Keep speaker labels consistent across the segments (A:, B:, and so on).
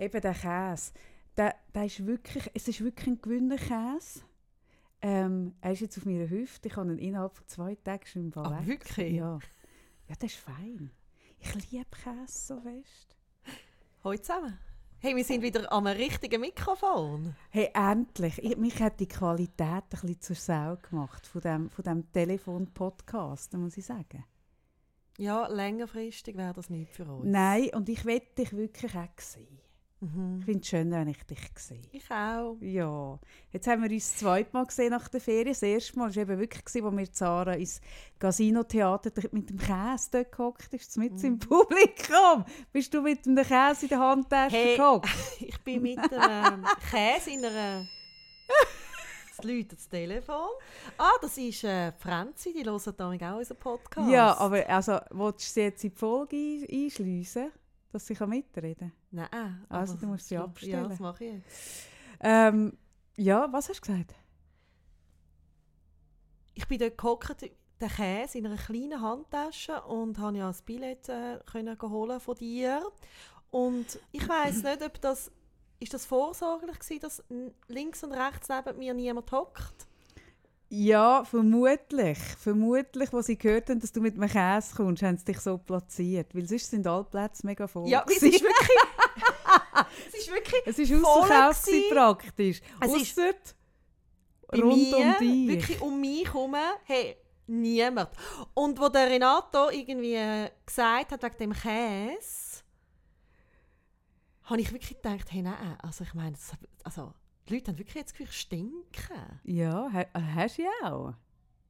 A: eben der Käse, der, der ist wirklich, es ist wirklich ein Gewinnerkäse. Ähm, er ist jetzt auf meiner Hüfte. Ich habe ihn innerhalb von zwei Tagen schon im
B: Ah,
A: weg.
B: wirklich?
A: Ja. ja, das ist fein. Ich liebe Käse so fest.
B: Hallo zusammen. Hey, wir sind wieder am richtigen Mikrofon.
A: Hey, endlich. Ich, mich hat die Qualität ein bisschen zur Sau gemacht von dem, von dem Telefon-Podcast, muss ich sagen.
B: Ja, längerfristig wäre das nicht für uns.
A: Nein, und ich will dich wirklich auch sehen.
B: Mhm.
A: Ich finde es schön, wenn ich dich sehe.
B: Ich auch.
A: Ja, jetzt haben wir uns das zweite Mal gesehen nach der Ferien. Das erste Mal war eben wirklich, wo wir Zara ins Casino-Theater mit dem Käse dort gehockt ist, mit
B: Mhm.
A: im Publikum. Bist du mit dem Käse in der Handtasche
B: Hey.
A: gehockt?
B: Ich bin mit einem Käse in einer... Es läutet das Telefon. Ah, das ist äh, Franzi, die hören damit auch unseren Podcast.
A: Ja, aber also, willst du sie jetzt in die Folge ein- einschliessen, dass sie kann mitreden
B: Nein,
A: Also, du musst sie abstellen.
B: Ja, das mache ich jetzt.
A: kann? Ähm, ja, was hast du gesagt?
B: Ich bin dort gehockt, den Käse in einer kleinen Handtasche und habe ja das Billett äh, können holen von dir. Und ich weiß nicht, ob das ist das vorsorglich gewesen, dass links und rechts neben mir niemand hockt.
A: Ja, vermutlich. Vermutlich, als sie gehört haben, dass du mit einem Käse kommst, haben sie dich so platziert. Weil sonst sind alle Plätze mega voll.
B: Ja, es ist wirklich. es ist wirklich.
A: Es ist ausverkauft praktisch.
B: Es ist
A: Ausser
B: Bei
A: rund
B: mir,
A: um dich.
B: wirklich um mich herum, hey, niemand. Und wo der Renato irgendwie äh, gesagt hat, wegen dem Käse, habe ich wirklich gedacht, hey, nein, also ich meine, also, die Leute haben wirklich jetzt Gefühl, stinken.
A: Ja, ha- hast du ja auch.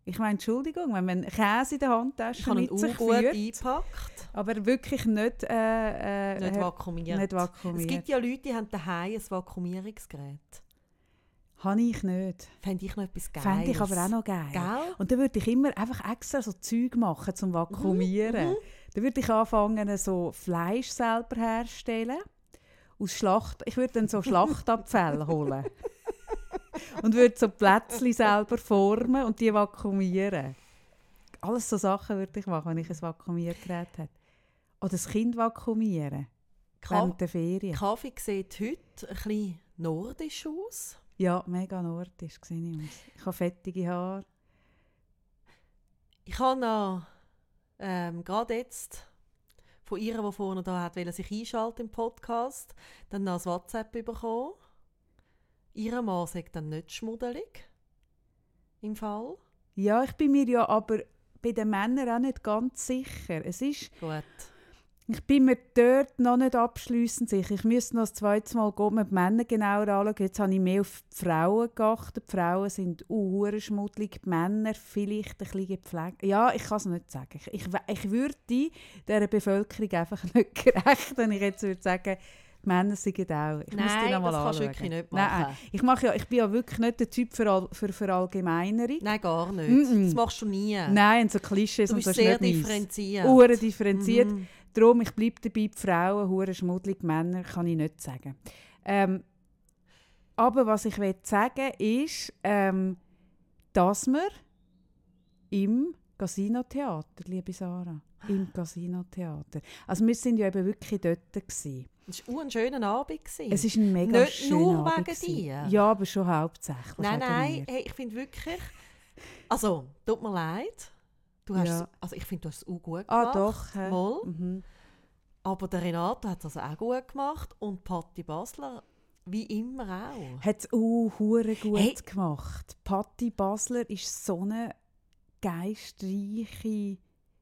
A: Ich meine, Entschuldigung, wenn man Käse in der Handtasche mit
B: auch
A: sich
B: gut
A: führt,
B: eingepackt,
A: aber wirklich nicht, äh, äh,
B: nicht vakuumiert.
A: nicht vakuumiert.
B: Es gibt ja Leute, die haben daheim ein Vakuumierungsgerät.
A: Habe ich nicht.
B: Fände ich noch etwas Geiles.
A: Fände ich aber auch noch geil.
B: Gell?
A: Und dann würde ich immer einfach extra so Zeug machen zum Vakuumieren.
B: Mhm.
A: Dann würde ich anfangen, so Fleisch selber herzustellen. Aus Schlacht. Ich würde dann so Schlachtabfälle holen. und würde so Plätzchen selber formen und die vakuumieren. Alles so Sachen würde ich machen, wenn ich ein Vakuumiergerät hätte. Oder das Kind vakuumieren.
B: Ka
A: Während der Ferien.
B: Kaffee sieht heute ein bisschen nordisch aus.
A: Ja, mega nordisch sehe ich aus. Ich habe fettige Haare.
B: Ich habe noch ähm, gerade jetzt von ihr, die vorne da hat, sich einschalten im Podcast, dann noch ein WhatsApp bekommen. Ihre Mann sagt dann nicht schmuddelig. Im Fall.
A: Ja, ich bin mir ja aber bei den Männern auch nicht ganz sicher. Es ist,
B: Gut.
A: Ich bin mir dort noch nicht abschliessend sicher. Ich müsste noch das zweite Mal gehen, mir die Männer genauer anschauen. Jetzt habe ich mehr auf die Frauen geachtet. Die Frauen sind schmuddelig, die Männer vielleicht ein bisschen gepflegt. Ja, ich kann es nicht sagen. Ich, ich, ich würde dieser Bevölkerung einfach nicht gerecht, wenn ich jetzt würde sagen, Männer sind auch. Ich
B: Nein,
A: noch mal
B: das kannst du wirklich nicht
A: Nein,
B: machen.
A: ich, mache ja, ich bin ja wirklich nicht der Typ für, All, für Verallgemeinerung.
B: Nein, gar nicht.
A: Mm-mm.
B: Das machst du nie.
A: Nein, so Klischees
B: du
A: und
B: bist
A: so ist
B: sehr
A: nicht meins.
B: differenziert.
A: Uhren differenziert. Darum, ich bleibe dabei, die Frauen, hure schmuddelig, die Männer, kann ich nicht sagen. Ähm, aber was ich will sagen ist, ähm, dass wir im Casino-Theater, liebe Sarah, im Casino-Theater. Also wir sind ja eben wirklich dort gewesen.
B: Es war ein schöner Abend. gewesen.
A: Es ist ein mega
B: Nicht
A: schöner
B: nur
A: Abend
B: wegen
A: gewesen.
B: dir.
A: Ja, aber schon hauptsächlich
B: Nein, nein, hey, ich finde wirklich. Also, tut mir leid. Du hast
A: Ja.
B: es- also ich finde, du hast es auch gut gemacht.
A: Ah, doch. hä?
B: Mal.
A: Mhm.
B: Aber der Renato hat es also auch gut gemacht und Patti Basler wie immer auch.
A: Hat es auch hure gut
B: Hey.
A: gemacht. Patti Basler ist so eine geistreiche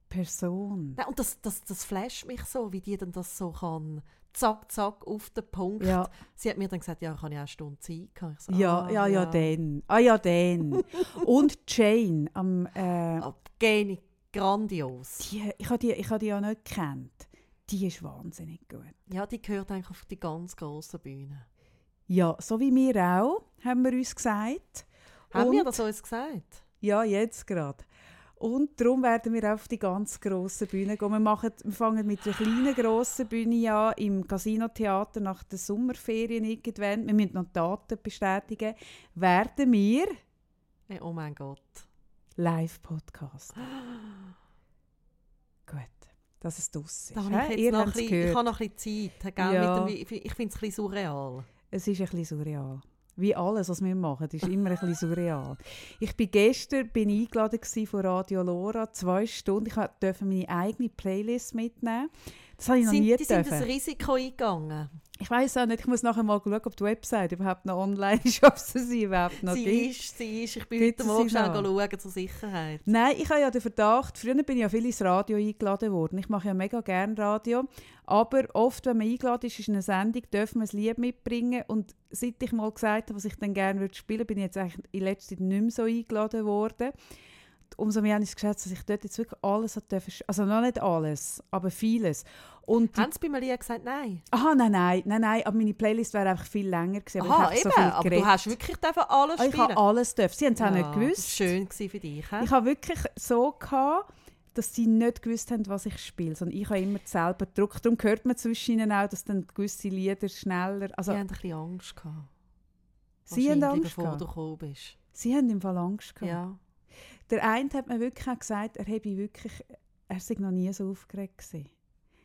A: Person.
B: Nein, und das, das, das flasht mich so, wie die dann das so kann. Zack, zack, auf den Punkt.
A: Ja.
B: Sie hat mir dann gesagt, ja, ich habe ja eine Stunde Zeit. Kann ich so,
A: Ja,
B: ah,
A: ja, ja, dann. Ah ja, dann. Und Jane, am, äh,
B: Ah, Geni, grandios.
A: die, ich habe die, ich habe die ja nicht gekannt. Die ist wahnsinnig gut.
B: Ja, die gehört eigentlich auf die ganz grosse Bühne.
A: Ja, so wie wir auch, haben wir uns gesagt.
B: Haben
A: Und-
B: wir das uns gesagt?
A: Ja, jetzt gerade. Und darum werden wir auf die ganz grosse Bühne gehen. Wir, machen, wir fangen mit einer kleinen, grossen Bühne an, im Casino-Theater nach den Sommerferien irgendwann. Wir müssen noch Daten bestätigen. Werden wir
B: Hey, oh mein Gott.
A: Live-Podcast. Gut. dass es draussen
B: Da
A: ist.
B: habe ich,
A: Ihr
B: noch ein bisschen, ich habe noch ein bisschen Zeit. Gell?
A: Ja.
B: Dem, ich finde es ein bisschen surreal.
A: Es ist ein bisschen surreal. Wie alles, was wir machen, ist immer ein bisschen surreal. Ich bin gestern bin eingeladen von Radio Lora, zwei Stunden. Ich durfte meine eigene Playlist mitnehmen. Das habe ich noch
B: Sind,
A: nie
B: die sind das Risiko eingegangen.
A: Ich weiß auch nicht, ich muss nachher mal schauen, ob die Website überhaupt noch online ist, ob es sie überhaupt noch
B: sie
A: gibt.
B: ist, sie ist. Ich bin
A: Gibt
B: heute
A: es
B: Morgen
A: sie
B: schnell schauen zur Sicherheit.
A: Nein, ich habe ja den Verdacht, früher bin ich ja viel ins Radio eingeladen worden. Ich mache ja mega gerne Radio. Aber oft, wenn man eingeladen ist, ist in einer Sendung, dürfen wir ein Lied mitbringen. Und seit ich mal gesagt habe, was ich dann gerne würde spielen bin ich jetzt eigentlich in letzter Zeit nicht mehr so eingeladen worden. Umso mehr habe ich es geschätzt, dass ich dort jetzt wirklich alles hat dürfen, also noch nicht alles, aber vieles. Und
B: Haben sie bei mir Lied gesagt, nein?
A: aha, nein, nein, nein, nein, aber meine Playlist wäre einfach viel länger gewesen. aber
B: Aha,
A: ich
B: eben.
A: so viel
B: aber du hast wirklich alles
A: Ah, ich
B: spielen.
A: habe alles dürfen. Sie haben es auch nicht
B: Ja,
A: gewusst.
B: War schön gewesen für dich. hä?
A: Ich habe wirklich so gehabt, dass sie nicht gewusst haben, was ich spiele, sondern ich habe immer selber gedruckt. Darum hört man zwischen ihnen auch, dass dann gewisse Lieder schneller. Also
B: Sie haben ein bisschen Angst gehabt.
A: sie haben Angst
B: bevor
A: gehabt.
B: du gekommen bist.
A: Sie haben im Fall Angst gehabt.
B: Ja.
A: Der eine hat mir wirklich auch gesagt, er habe wirklich, er sei noch nie so aufgeregt gewesen.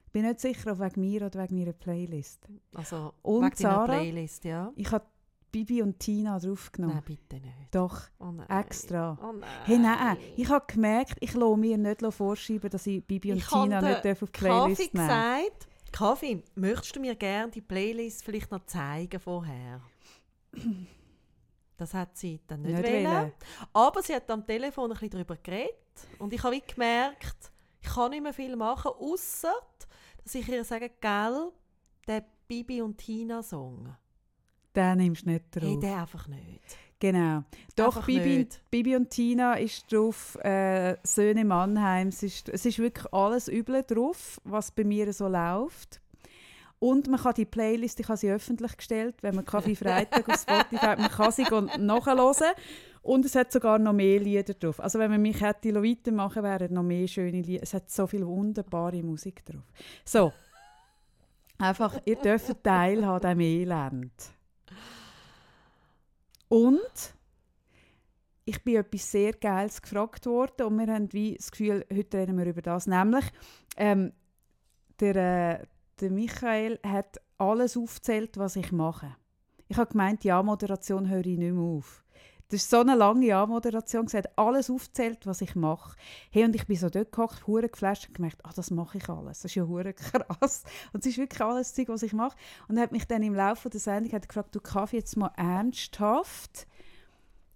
A: Ich bin nicht sicher, ob wegen mir oder wegen meiner Playlist.
B: Also,
A: Und
B: wegen
A: Sarah?
B: Playlist, ja?
A: Ich habe Bibi und Tina draufgenommen.
B: Nein, bitte nicht.
A: Doch,
B: Oh
A: extra.
B: Oh nein.
A: Hey, nein, ich habe gemerkt, ich lasse mir nicht vorschreiben, dass ich Bibi und
B: Ich
A: Tina nicht auf die Playlist
B: Kaffee
A: nehmen
B: gesagt, Kaffee, möchtest du mir gerne die Playlist vielleicht noch zeigen vorher? Das hat sie dann nicht,
A: Nicht
B: wollen.
A: wollen.
B: Aber sie hat am Telefon ein bisschen darüber geredet. Und ich habe gemerkt, ich kann nicht mehr viel machen, außer dass ich ihr sage, gell, der Bibi und Tina-Song.
A: Den nimmst du nicht drauf.
B: Hey, der einfach nicht.
A: Genau. Doch,
B: Einfach
A: Bibi,
B: nicht.
A: Bibi und Tina ist drauf, äh, Söhne Mannheim. Es ist, es ist wirklich alles Üble drauf, was bei mir so läuft. Und man kann die Playlist, ich habe sie öffentlich gestellt, wenn man Kaffee Freitag auf Spotify hat, man kann sie nachhören. Und es hat sogar noch mehr Lieder drauf. Also wenn man mich hätte weitermachen wären noch mehr schöne Lieder. Es hat so viel wunderbare Musik drauf. So. Einfach, ihr dürft teilhaben an diesem Elend. Und ich bin etwas sehr Geiles gefragt worden und wir haben wie das Gefühl, heute reden wir über das. Nämlich, ähm, der, äh, der Michael hat alles aufgezählt, was ich mache. Ich habe gemeint, ja, Moderation höre ich nicht mehr auf. Das ist so eine lange Ja-Moderation. Sie hat alles aufgezählt, was ich mache. Hey, und ich bin so dort gehockt, hure geflasht und gemerkt, ah, das mache ich alles. Das ist ja hure krass. Und es ist wirklich alles Zeug, was ich mache. Und er hat mich dann im Laufe der Sendung hat gefragt, du Kaffee, jetzt mal ernsthaft,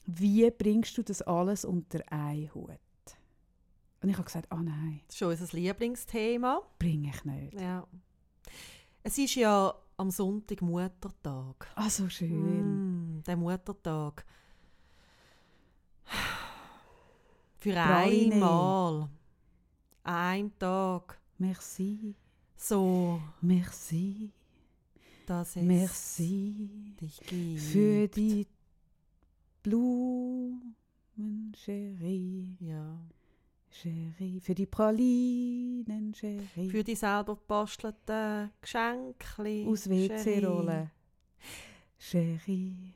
A: wie bringst du das alles unter einen Hut? Und ich habe gesagt, ah nein,
B: Das ist schon unser Lieblingsthema.
A: bringe ich nicht.
B: Ja. Es ist ja am Sonntag Muttertag.
A: Ah, so schön.
B: Mm, der Muttertag. Für
A: Praline.
B: einmal. An einem Tag.
A: Merci,
B: So,
A: merci,
B: dass es
A: merci
B: dich gibt.
A: für die Blumen, Cherie,
B: Ja.
A: Cherie, für die Pralinen, Cherie.
B: Für die selber gebastelten Geschenke.
A: Aus WC-Rollen. Cherie.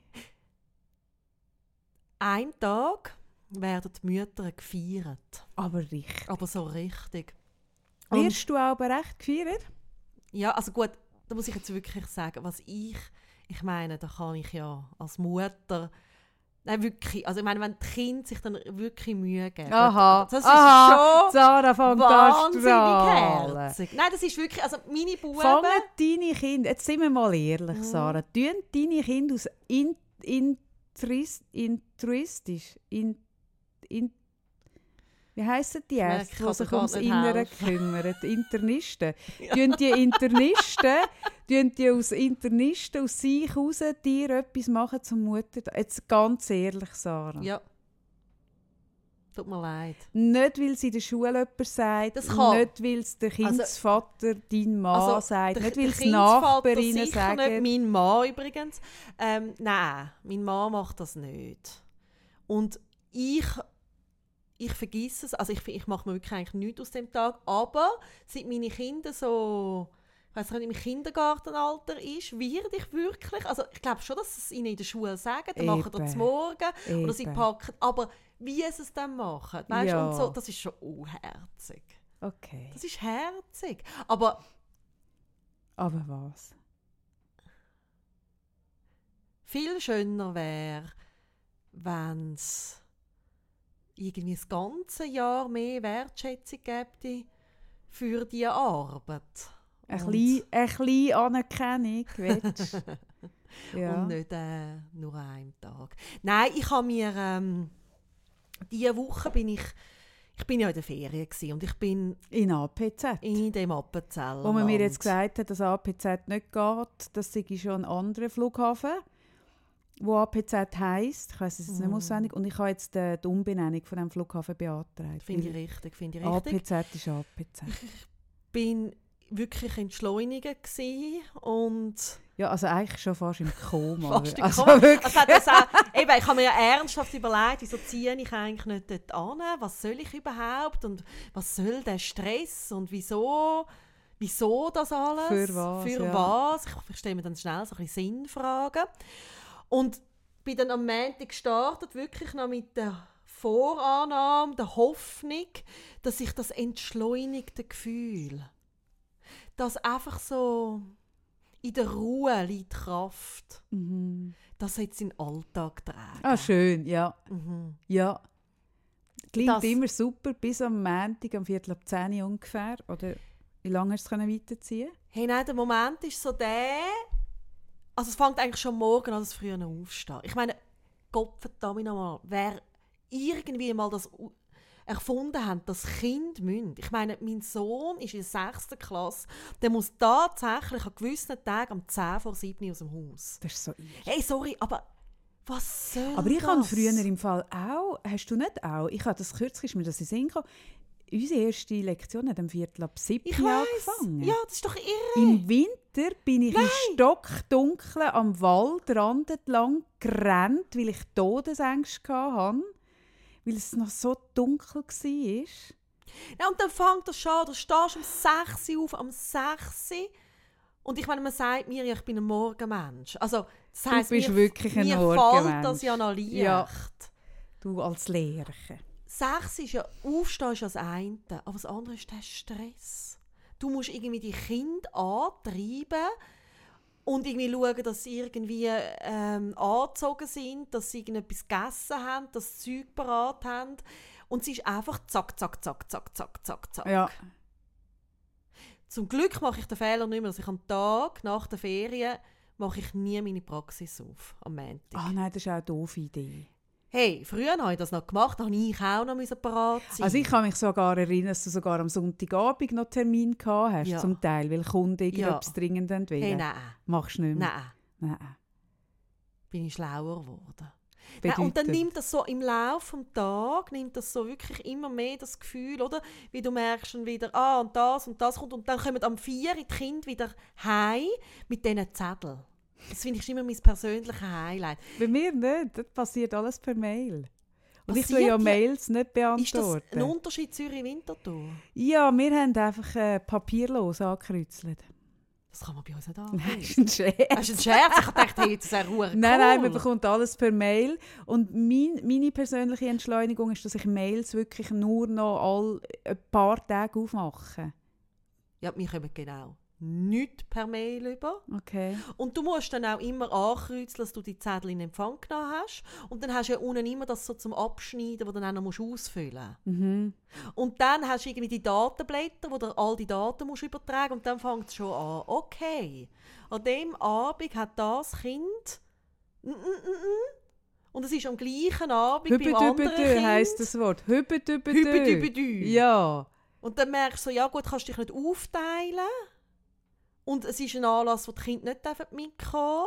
B: Ein Tag werden die Mütter gefeiert.
A: Aber richtig.
B: Aber so richtig. Und-
A: Wirst du aber recht gefeiert?
B: Ja, also gut, da muss ich jetzt wirklich sagen, was ich, ich meine, da kann ich ja als Mutter, nein wirklich, also ich meine, wenn die Kinder sich dann wirklich Mühe geben,
A: Aha,
B: das ist
A: aha,
B: schon
A: Sarah fängt
B: wahnsinnig herzig. Nein, das ist wirklich, also meine Buben,
A: Fangen deine Kinder, jetzt sind wir mal ehrlich,
B: Mhm.
A: Sarah, tun deine Kinder aus in, interist, intruistisch, in, in, wie heissen die Ärzte, die sich ums Innere kümmern? Die Internisten. Tun die Internisten, tun die aus Internisten aus sich raus dir etwas machen zum Mutter? Jetzt ganz ehrlich, Sarah.
B: ja, tut mir leid.
A: Nicht, weil sie in der Schule jemand sagt,
B: Das kann.
A: nicht, weil es der Kindsvater, dein Mann
B: Also,
A: sagt,
B: Der-
A: nicht, weil es Nachbarinnen sagen.
B: nicht, mein Mann übrigens. Ähm, nein, mein Mann macht das nicht. Und ich, ich vergesse es, also ich, ich mache mir wirklich eigentlich nichts aus dem Tag, aber seit meine Kinder so, ich weiß nicht, im Kindergartenalter ist, werde ich wirklich, also ich glaube schon, dass sie es ihnen in der Schule sagen, dann machen
A: Eben.
B: sie morgen oder sie
A: Eben.
B: packen, aber wie sie es dann machen, weißt
A: Ja.
B: und so, das ist schon unherzig.
A: Okay.
B: Das ist herzig. Aber
A: Aber was?
B: viel schöner wäre, wenn es irgendwie das ganze Jahr mehr Wertschätzung gäbe für diese Arbeit.
A: Ein klein- Eine kleine Anerkennung, du? ja.
B: Und nicht äh, nur an einem Tag. Nein, ich habe mir ähm, diese Woche bin ich ich bin ja in der Ferien gewesen, und ich bin
A: In APZ.
B: in dem Appenzeller.
A: Wo man mir jetzt gesagt hat, dass APZ nicht geht, das sei schon ein anderer Flughafen, wo APZ heisst. Ich weiß es jetzt nicht
B: Mm.
A: auswendig. Und ich habe jetzt äh, die Umbenennung von diesem Flughafen beantragt.
B: Finde ich richtig, finde ich richtig.
A: APZ ist APZ.
B: bin wirklich entschleunigen gewesen und
A: Ja, also eigentlich schon fast im Koma.
B: fast im
A: also
B: Koma.
A: wirklich.
B: Also das auch, eben, ich habe mir ja ernsthaft überlegt, wieso ziehe ich eigentlich nicht dort an? Was soll ich überhaupt? Und was soll der Stress? Und wieso, wieso das alles?
A: Für was,
B: Für
A: ja.
B: was? Ich, ich stelle mir dann schnell so ein bisschen Sinnfragen. Und bin dann am Montag gestartet, wirklich noch mit der Vorannahme, der Hoffnung, dass ich das entschleunigte Gefühl, das einfach so in der Ruhe liegt Kraft,
A: Mhm.
B: das jetzt in den Alltag tragen.
A: Ah, schön, ja.
B: Mhm.
A: ja. Klingt
B: Das-
A: immer super, bis am Montag, am Viertel ab 10 Uhr ungefähr. Oder wie lange hast du es weiterziehen
B: Hey, nein, der Moment ist so der, also es fängt eigentlich schon morgen an, dass früher noch aufstehen. Ich meine, Gott verdammt nochmal, wer irgendwie mal das erfunden hat, das Kind münd. Ich meine, mein Sohn ist in der 6. Klasse, der muss tatsächlich an gewissen Tagen um 10 vor 7 aus dem Haus.
A: Das ist so irre.
B: Hey, sorry, aber was soll
A: Aber ich
B: das?
A: habe früher im Fall auch, hast du nicht auch, ich habe das kürzlich, mir das in Sinn gekommen, unsere erste Lektion hat am Viertel ab 7
B: Ich
A: Uhr
B: weiss.
A: angefangen.
B: Ja, das ist doch irre.
A: Im Winter bin ich im Stockdunklen am Waldrand entlang gerannt, weil ich Todesängste hatte, weil es noch so dunkel war.
B: Ja, und dann fängt das schon, du stehst um 6 Uhr auf, um 6 Uhr. Und ich meine, man sagt mir ich bin ein Morgenmensch. Also, das
A: Du
B: heisst,
A: bist
B: mir,
A: wirklich ein
B: mir
A: Morgenmensch.
B: fällt das ja noch leicht.
A: Ja. Du als Lehrer.
B: 6 ist ja, aufstehen ist ja das eine, aber das andere ist der Stress. Du musst irgendwie die Kinder antreiben und irgendwie schauen, dass sie irgendwie ähm, angezogen sind, dass sie irgendetwas gegessen haben, dass sie Zeug parat haben. Und sie ist einfach zack, zack, zack, zack, zack, zack, zack.
A: Ja.
B: Zum Glück mache ich den Fehler nicht mehr, dass ich am Tag nach der Ferien mache ich nie meine Praxis auf, am Montag.
A: Ah nein, das ist auch eine doofe Idee.
B: Hey, früher habe ich das noch gemacht, da habe ich auch noch parat sein.
A: Also ich kann mich sogar erinnern, dass du sogar am Sonntagabend noch Termin gehabt hast,
B: Ja.
A: zum Teil, weil Kunden irgendetwas dringend wollen.
B: hey, nein,
A: Machst du nicht mehr?
B: nein,
A: Nein.
B: bin ich schlauer geworden. Nein, und dann nimmt das so im Laufe des Tages, nimmt das so wirklich immer mehr das Gefühl, oder? Wie du merkst dann wieder, ah, und das und das kommt. Und dann kommen am 4 die Kinder wieder heim mit diesen Zetteln. Das finde ich immer mein persönliches Highlight.
A: Bei mir nicht. Das passiert alles per Mail. Und ich
B: Passiert
A: tue ja
B: ja-
A: Mails nicht
B: Ist das
A: beantworten.
B: ein Unterschied Zürich-Winterthur?
A: ja, wir haben einfach äh, papierlos angekreuzelt.
B: Das kann man bei uns nicht
A: Nein,
B: angeben.
A: ist ein Scherz.
B: Das ist ein Scherz. Ich dachte, hey, das wäre cool.
A: Nein, nein, man bekommt alles per Mail. Und mein, meine persönliche Entschleunigung ist, dass ich Mails wirklich nur noch all ein paar Tage aufmache.
B: Ja, wir kommen genau nichts per Mail über.
A: Okay.
B: Und du musst dann auch immer ankreuzeln, dass du die Zettel in Empfang genommen hast. Und dann hast du ja unten immer das so zum Abschneiden, das du dann auch noch ausfüllen musst.
A: Mhm.
B: Und dann hast du irgendwie die Datenblätter, wo du all die Daten musst übertragen und dann fängt es schon an. Okay, an dem Abend hat das Kind... Und es ist am gleichen Abend beim anderen
A: Hübedübedü
B: Kind.
A: heisst das Wort. Hübedübedü.
B: Hübedübedü.
A: Ja.
B: Und dann merkst du so, ja gut, kannst dich nicht aufteilen. Und es ist ein Anlass, wo die Kinder nicht dürfen mitkommen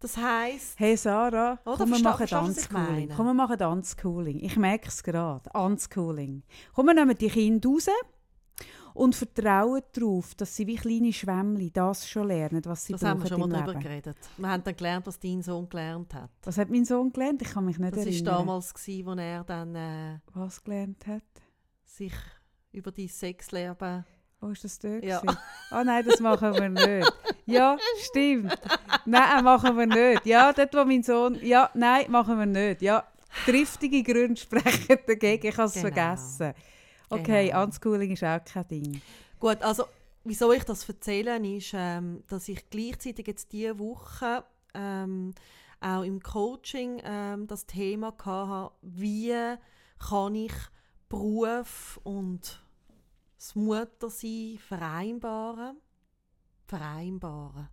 B: Das heisst,
A: Hey Sarah,
B: Oh,
A: komm, wir machen Unschooling. Komm, wir machen Unschooling. Ich merke es gerade. Unschooling. Komm, wir nehmen die Kinder raus und vertrauen darauf, dass sie wie kleine Schwämmli das schon lernen, was sie
B: das
A: brauchen
B: haben wir schon mal
A: Leben.
B: geredet. Wir haben dann gelernt, was dein Sohn gelernt hat.
A: Was hat mein Sohn gelernt? Ich kann mich nicht
B: Das war
A: erinnern.
B: damals, als er dann äh,
A: Was gelernt hat?
B: sich über dein Sexleben...
A: Oh, ist das dort?
B: Ja.
A: gewesen? Ah nein, das machen wir nicht. Ja, stimmt. Nein, machen wir nicht. Ja, dort, wo mein Sohn... Ja, nein, machen wir nicht. Ja, triftige Gründe sprechen dagegen. Ich habe es
B: Genau.
A: vergessen. Okay,
B: Genau.
A: Unschooling ist auch kein Ding.
B: Gut, also wieso ich das erzähle, ist, ähm, dass ich gleichzeitig jetzt diese Woche ähm, auch im Coaching ähm, das Thema hatte, wie kann ich Beruf und das Muttersein vereinbaren? Vereinbaren.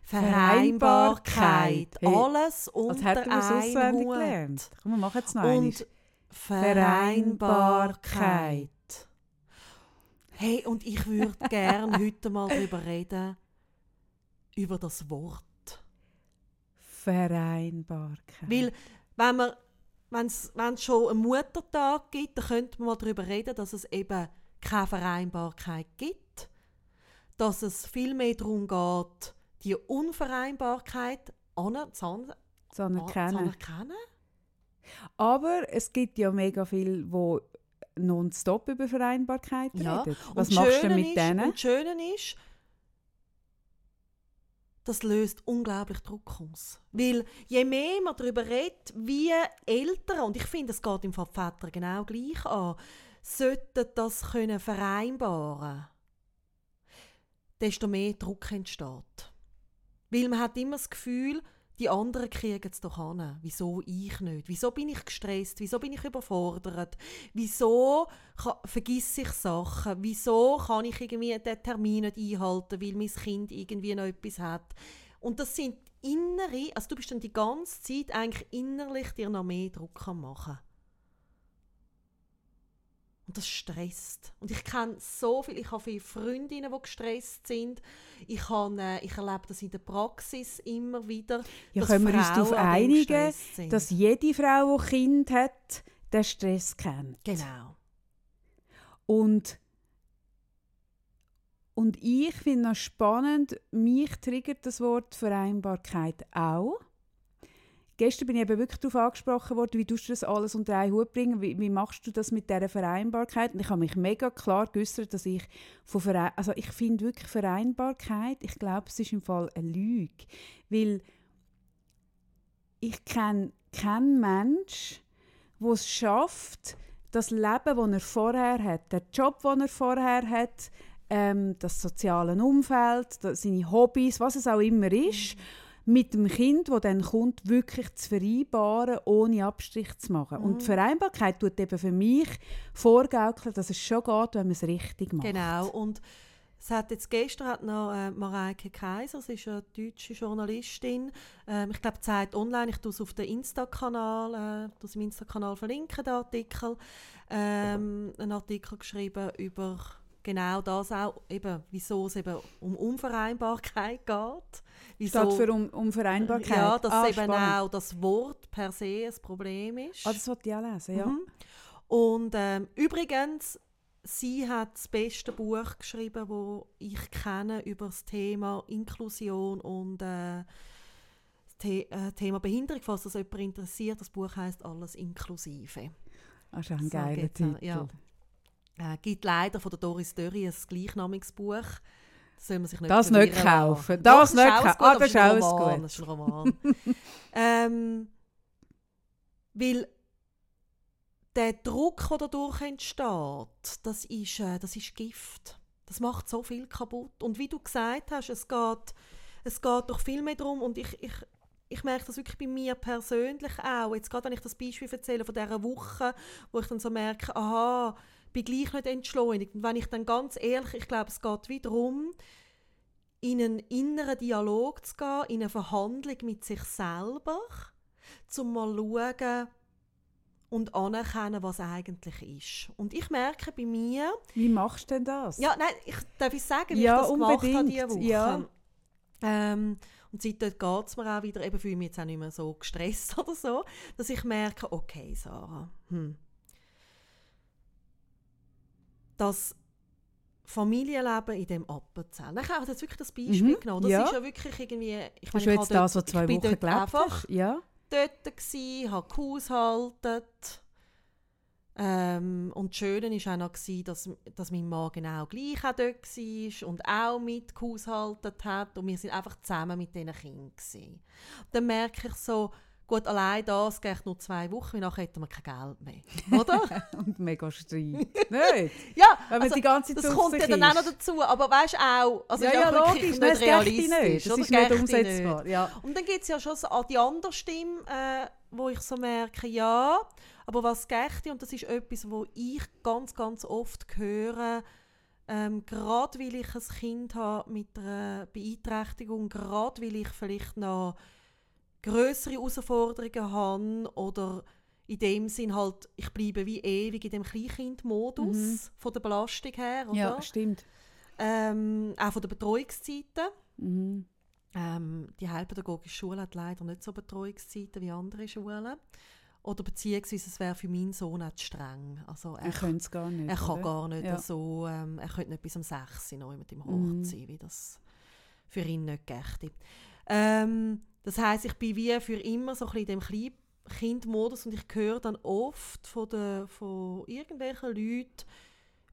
A: Vereinbarkeit. Hey,
B: Alles
A: Als
B: unter
A: hätten wir es
B: Hut.
A: gelernt. Komm, wir machen es noch.
B: Und Vereinbarkeit. Hey, und ich würde gerne heute mal darüber reden, über das Wort.
A: Vereinbarkeit.
B: Weil, wenn man wenn es schon einen Muttertag gibt, dann könnte man mal darüber reden, dass es eben keine Vereinbarkeit gibt. Dass es vielmehr darum geht, die Unvereinbarkeit aner- zu an-
A: zu
B: zu
A: anerkennen.
B: anerkennen.
A: Aber es gibt ja mega viel, wo nonstop über Vereinbarkeit
B: Ja,
A: reden.
B: Und
A: Was
B: das
A: machst du mit
B: ist,
A: denen?
B: Und das Schöne ist, das löst unglaublich Druck aus. Weil je mehr man darüber redet, wie Eltern, und ich finde, es geht im Fall Väter genau gleich an, sollten das können vereinbaren desto mehr Druck entsteht. Weil man hat immer das Gefühl, die anderen kriegen es doch an. Wieso ich nicht? Wieso bin ich gestresst? Wieso bin ich überfordert? Wieso vergesse ich Sachen? Wieso kann ich irgendwie den Termin nicht einhalten, weil mein Kind irgendwie noch etwas hat? Und das sind innere, also du bist dann die ganze Zeit eigentlich innerlich dir noch mehr Druck am machen. Und das stresst. Und ich kenne so viel, ich habe viele Freundinnen, die gestresst sind. Ich, habe, äh, ich erlebe das in der Praxis immer wieder.
A: Ja,
B: dass
A: können wir uns darauf einigen, dass jede Frau, die Kind hat, den Stress kennt.
B: Genau.
A: Und, und ich finde noch spannend, mich triggert das Wort Vereinbarkeit auch. Gestern bin ich eben wirklich darauf angesprochen worden, wie tust du das alles unter einen Hut bringen, wie, wie machst du das mit dieser Vereinbarkeit? Und ich habe mich mega klar geäußert, dass ich von Verein also ich finde wirklich Vereinbarkeit, ich glaube, es ist im Fall eine Lüge, weil ich kenne keinen Mensch, der es schafft, das Leben, das er vorher hat, der Job, den er vorher hat, ähm, das soziale Umfeld, seine Hobbys, was es auch immer ist, mit dem Kind, das dann kommt, wirklich zu vereinbaren, ohne Abstrich zu machen. Und die Vereinbarkeit tut eben für mich vorgaukeln, dass es schon geht, wenn man es richtig macht.
B: Genau. Und es hat jetzt gestern hat noch äh, Mareike Kaiser, sie ist eine deutsche Journalistin. Ähm, ich glaube, Zeit Online, ich tue es auf den Insta-Kanal, äh, im Insta-Kanal verlinken, den Artikel. Ähm, einen Artikel geschrieben über genau das auch, eben, wieso es eben um Unvereinbarkeit geht. Wieso,
A: Statt für um, um Vereinbarkeit.
B: Ja, dass
A: ah,
B: eben
A: spannend.
B: auch das Wort per se ein Problem ist.
A: Ah, das wollte ich auch lesen, ja.
B: Mhm. Und ähm, übrigens, sie hat das beste Buch geschrieben, das ich kenne über das Thema Inklusion und äh, das The äh, Thema Behinderung, falls das jemand interessiert. Das Buch heißt Alles inklusive.
A: Ah, ist ein
B: So
A: geiler Titel.
B: ja. Äh, gibt leider von der Doris Dörri ein gleichnamiges Buch. Das soll man sich nicht
A: Das nicht kaufen. Das
B: ist
A: nicht
B: auch
A: kaufen. Ah,
B: aber
A: das
B: ist
A: auch
B: Roman,
A: gut.
B: Das ist ein Roman. ähm, weil der Druck, der dadurch entsteht, das ist, äh, das ist Gift. Das macht so viel kaputt. Und wie du gesagt hast, es geht, es geht doch viel mehr darum, und ich, ich, ich merke das wirklich bei mir persönlich auch. Jetzt gerade, wenn ich das Beispiel erzähle von dieser Woche, wo ich dann so merke, aha, bin gleich nicht entschleunigt. Und wenn ich dann ganz ehrlich, ich glaube, es geht wieder darum, in einen inneren Dialog zu gehen, in eine Verhandlung mit sich selber, zum mal schauen und anerkennen, was eigentlich ist. Und ich merke bei mir,
A: Wie machst du denn das?
B: ja, nein, ich darf ich sagen, wie
A: Ja,
B: ich das gemacht habe
A: unbedingt,
B: diese Woche.
A: ja.
B: Ähm, und seitdem geht es mir auch wieder, eben fühle ich mich jetzt auch nicht mehr so gestresst oder so, dass ich merke, okay, Sarah, hm, das Familienleben in dem Appenzell. Ich habe jetzt wirklich das Beispiel
A: Mhm,
B: genommen. Das
A: ja.
B: ist ja wirklich irgendwie... Ich meine, ich
A: jetzt
B: dort-
A: du zwei Wochen gelebt
B: einfach.
A: Ja.
B: dort gsi, habe gehaushaltet. Ähm, und das Schöne war auch noch, gewesen, dass, dass mein Mann genau gleich auch dort war und auch mit gehaushaltet hat. Und wir sind einfach zusammen mit diesen Kindern. Gewesen. Dann merke ich so, Gut, allein das geht nur zwei Wochen, weil nachher hätten wir kein Geld mehr. Oder?
A: Und mega Streit. Nicht?
B: ja, also, das kommt ja dann auch noch dazu. Aber weißt du auch, also
A: ja,
B: ist
A: ja,
B: auch wirklich
A: logisch.
B: Nicht
A: geht
B: realistisch.
A: nicht. Das ist nicht
B: Geht
A: umsetzbar. Ja.
B: Und dann gibt es ja schon so auch die andere Stimme, äh, wo ich so merke, ja, aber was geächte, und das ist etwas, wo ich ganz, ganz oft höre, ähm, gerade weil ich ein Kind habe mit einer Beeinträchtigung, gerade weil ich vielleicht noch größere Herausforderungen habe oder in dem Sinn halt, ich bleibe wie ewig in dem Kleinkindmodus
A: Mhm.
B: von der Belastung her, oder?
A: ja, stimmt.
B: Ähm, auch von der Betreuungszeiten.
A: Mhm.
B: Ähm, die heilpädagogische Schule hat leider nicht so Betreuungszeiten wie andere Schulen. Oder beziehungsweise es wäre für meinen Sohn auch zu streng. Also er,
A: Er könnte es gar nicht.
B: er kann
A: oder?
B: gar nicht
A: Ja.
B: so, ähm, er könnte nicht bis um 6 Uhr noch mit dem Hort
A: Mhm.
B: sein, wie das für ihn nicht geächte. Ähm, das heisst, ich bin wie für immer so ein bisschen in dem Kleinkindmodus und ich höre dann oft von, den, von irgendwelchen Leuten,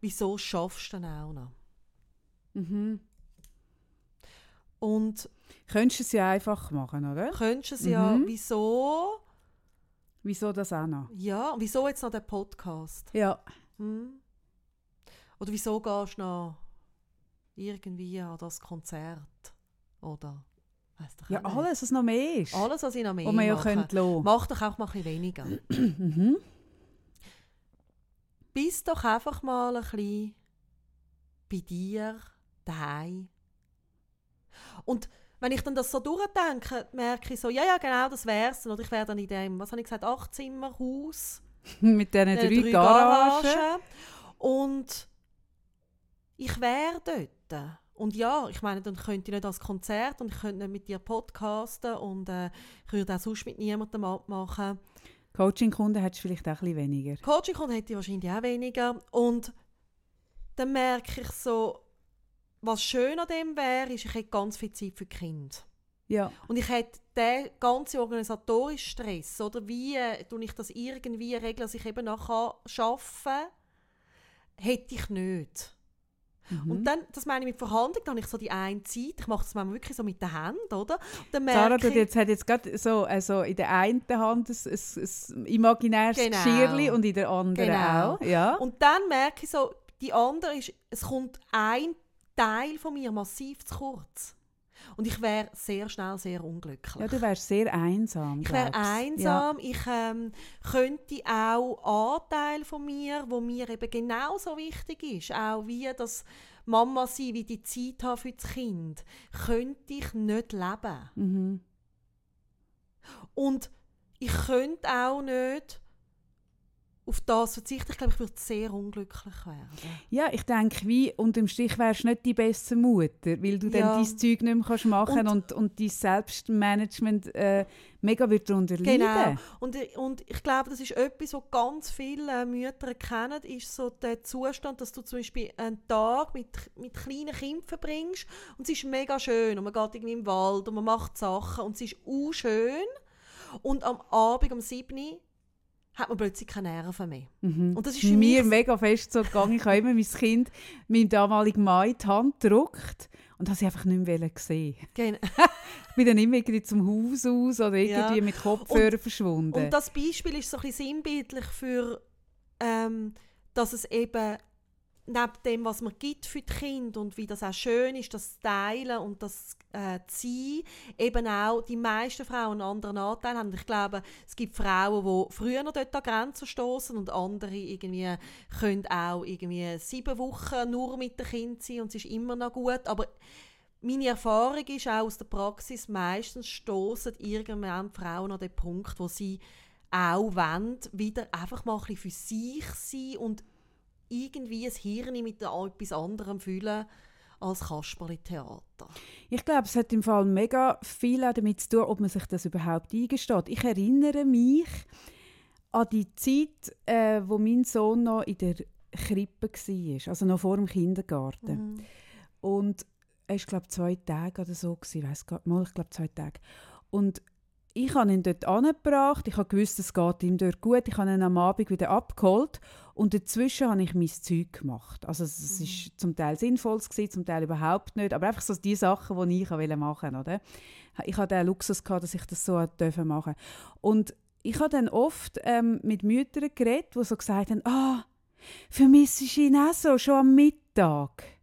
B: wieso schaffst du denn auch noch?
A: Mhm.
B: Und
A: Könntest du es ja einfach machen, oder?
B: könntest du es ja,
A: Mhm.
B: wieso
A: Wieso das auch noch?
B: Ja, wieso jetzt noch der Podcast?
A: Ja.
B: Hm? Oder wieso gehst du noch irgendwie an das Konzert? Oder
A: Ja,
B: nicht.
A: alles, was noch mehr ist.
B: Alles, was ich noch mehr
A: was man ja könnte lassen.
B: Mach doch auch mal ein bisschen weniger.
A: Mhm.
B: Bist doch einfach mal ein bisschen bei dir daheim. Und wenn ich dann das so durchdenke, merke ich so, ja, ja, genau, das wär's. Oder ich wäre dann in dem, was habe ich gesagt, Achtzimmerhaus.
A: Mit diesen
B: äh,
A: drei, Garagen.
B: Garagen. Und ich wäre dort. Und ja, ich meine, dann könnte ich nicht als Konzert und ich könnte nicht mit dir podcasten und äh, ich würde auch sonst mit niemandem abmachen.
A: Coaching-Kunden hättest du vielleicht auch ein bisschen weniger.
B: Coaching-Kunden hätte ich wahrscheinlich auch weniger. Und dann merke ich so, was schön an dem wäre, ist, ich hätte ganz viel Zeit für die Kinder.
A: Ja.
B: Und ich hätte den ganzen organisatorischen Stress, oder wie äh, tue ich das irgendwie regeln, dass ich eben nachher arbeiten hätte ich nicht.
A: Mhm.
B: Und dann, das meine ich mit Verhandlung, dann habe ich so die eine Zeit, ich mache das manchmal wirklich so mit den Händen, oder? Und dann
A: Sarah tut jetzt, hat jetzt gerade so also in der einen Hand ein, ein, ein imaginäres
B: Genau.
A: Geschirrli und in der anderen
B: Genau.
A: auch. Ja.
B: und dann merke ich so, die andere ist, es kommt ein Teil von mir massiv zu kurz. Und ich wäre sehr schnell sehr unglücklich.
A: ja, du wärst sehr einsam.
B: Ich wäre einsam. Ich ähm, könnte auch Anteil von mir, wo mir eben genauso wichtig ist, auch wie das Mama sein, wie die Zeit haben für das Kind, könnte ich nicht leben.
A: Ja. Mhm.
B: Und ich könnte auch nicht auf das verzichten. Ich glaube, ich würde sehr unglücklich werden.
A: ja, ich denke, wie unterm Strich wärst du nicht die beste Mutter, weil du
B: Ja.
A: dann dein Zeug nicht mehr kannst machen und, und, dein Selbstmanagement äh, mega wird darunter
B: Genau.
A: leiden.
B: Und, ich- und ich glaube, das ist etwas, was ganz viele Mütter kennen, ist so der Zustand, dass du zum Beispiel einen Tag mit, mit kleinen Kindern verbringst und es ist mega schön und man geht irgendwie im Wald und man macht Sachen und es ist auch schön und am Abend um 7 Uhr hat man plötzlich keine Nerven mehr.
A: Mhm.
B: Und das ist für
A: mir mega fest so gegangen. Ich habe immer mein Kind meinem damaligen Mann die Hand gedrückt und habe sie einfach nicht mehr sehen.
B: Gen-
A: Ich bin dann immer irgendwie zum Haus aus oder irgendwie
B: Ja.
A: mit Kopfhörer verschwunden.
B: Und das Beispiel ist so ein bisschen sinnbildlich für, ähm, dass es eben neben dem, was man gibt für die Kinder und wie das auch schön ist, das Teilen und das äh, Sein, eben auch die meisten Frauen einen anderen Anteil haben. Ich glaube, es gibt Frauen, die früher noch dort an Grenzen stoßen und andere irgendwie können auch irgendwie sieben Wochen nur mit dem Kind sein und es ist immer noch gut. Aber meine Erfahrung ist auch aus der Praxis, meistens stoßen irgendwann Frauen an den Punkt, wo sie auch wollen, wieder einfach mal ein bisschen für sich sein und irgendwie ein Hirn mit etwas anderem füllen als Kasperli-Theater.
A: Ich glaube, es hat im Fall mega viel damit zu tun, ob man sich das überhaupt eingesteht. Ich erinnere mich an die Zeit, äh, wo mein Sohn noch in der Krippe war, also noch vor dem Kindergarten.
B: Mhm.
A: Und er war, glaube ich, zwei Tage oder so. Ich weiß gar mal, ich glaube, zwei Tage. Und ich habe ihn dort angebracht, ich habe gewusst, es geht ihm dort gut, ich habe ihn am Abend wieder abgeholt und dazwischen habe ich mein Zeug gemacht. Also es mhm. zum Teil sinnvoll, zum Teil überhaupt nicht, aber einfach so die Sachen, die ich machen wollte. Ich hatte den Luxus, gehabt, dass ich das so machen durfte. Und ich habe dann oft ähm, mit Müttern geredet, die so gesagt haben, ah, vermisse ich ihn auch so, schon am Mittag.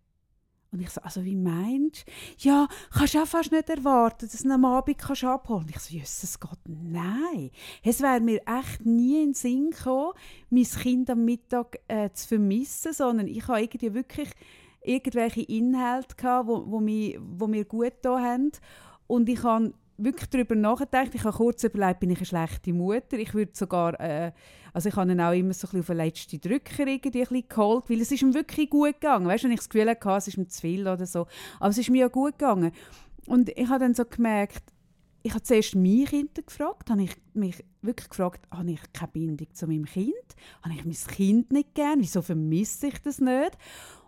A: Und ich so, also wie meinst du? Ja, kannst du auch fast nicht erwarten, dass du ihn am Abend kannst abholen Und ich so, Jesus Gott, nein. Es wäre mir echt nie in den Sinn gekommen, mein Kind am Mittag äh, zu vermissen, sondern ich habe irgendwie wirklich irgendwelche Inhalte gehabt, wo, wo, mich, wo mir gut getan haben. Und ich habe wirklich darüber nachgedacht. Ich habe kurz überlegt, bin ich eine schlechte Mutter? Ich würde sogar, äh, also ich habe ihn auch immer so ein auf den letzten Drücker irgendwie ein geholt, weil es ist ihm wirklich gut gegangen. Weißt du, wenn ich das Gefühl hatte, es ist ihm zu viel oder so. Aber es ist mir ja gut gegangen. Und ich habe dann so gemerkt, ich habe zuerst mich gefragt, habe ich mich wirklich gefragt, habe ich keine Bindung zu meinem Kind? Habe ich mein Kind nicht gern? Wieso vermisse ich das nicht?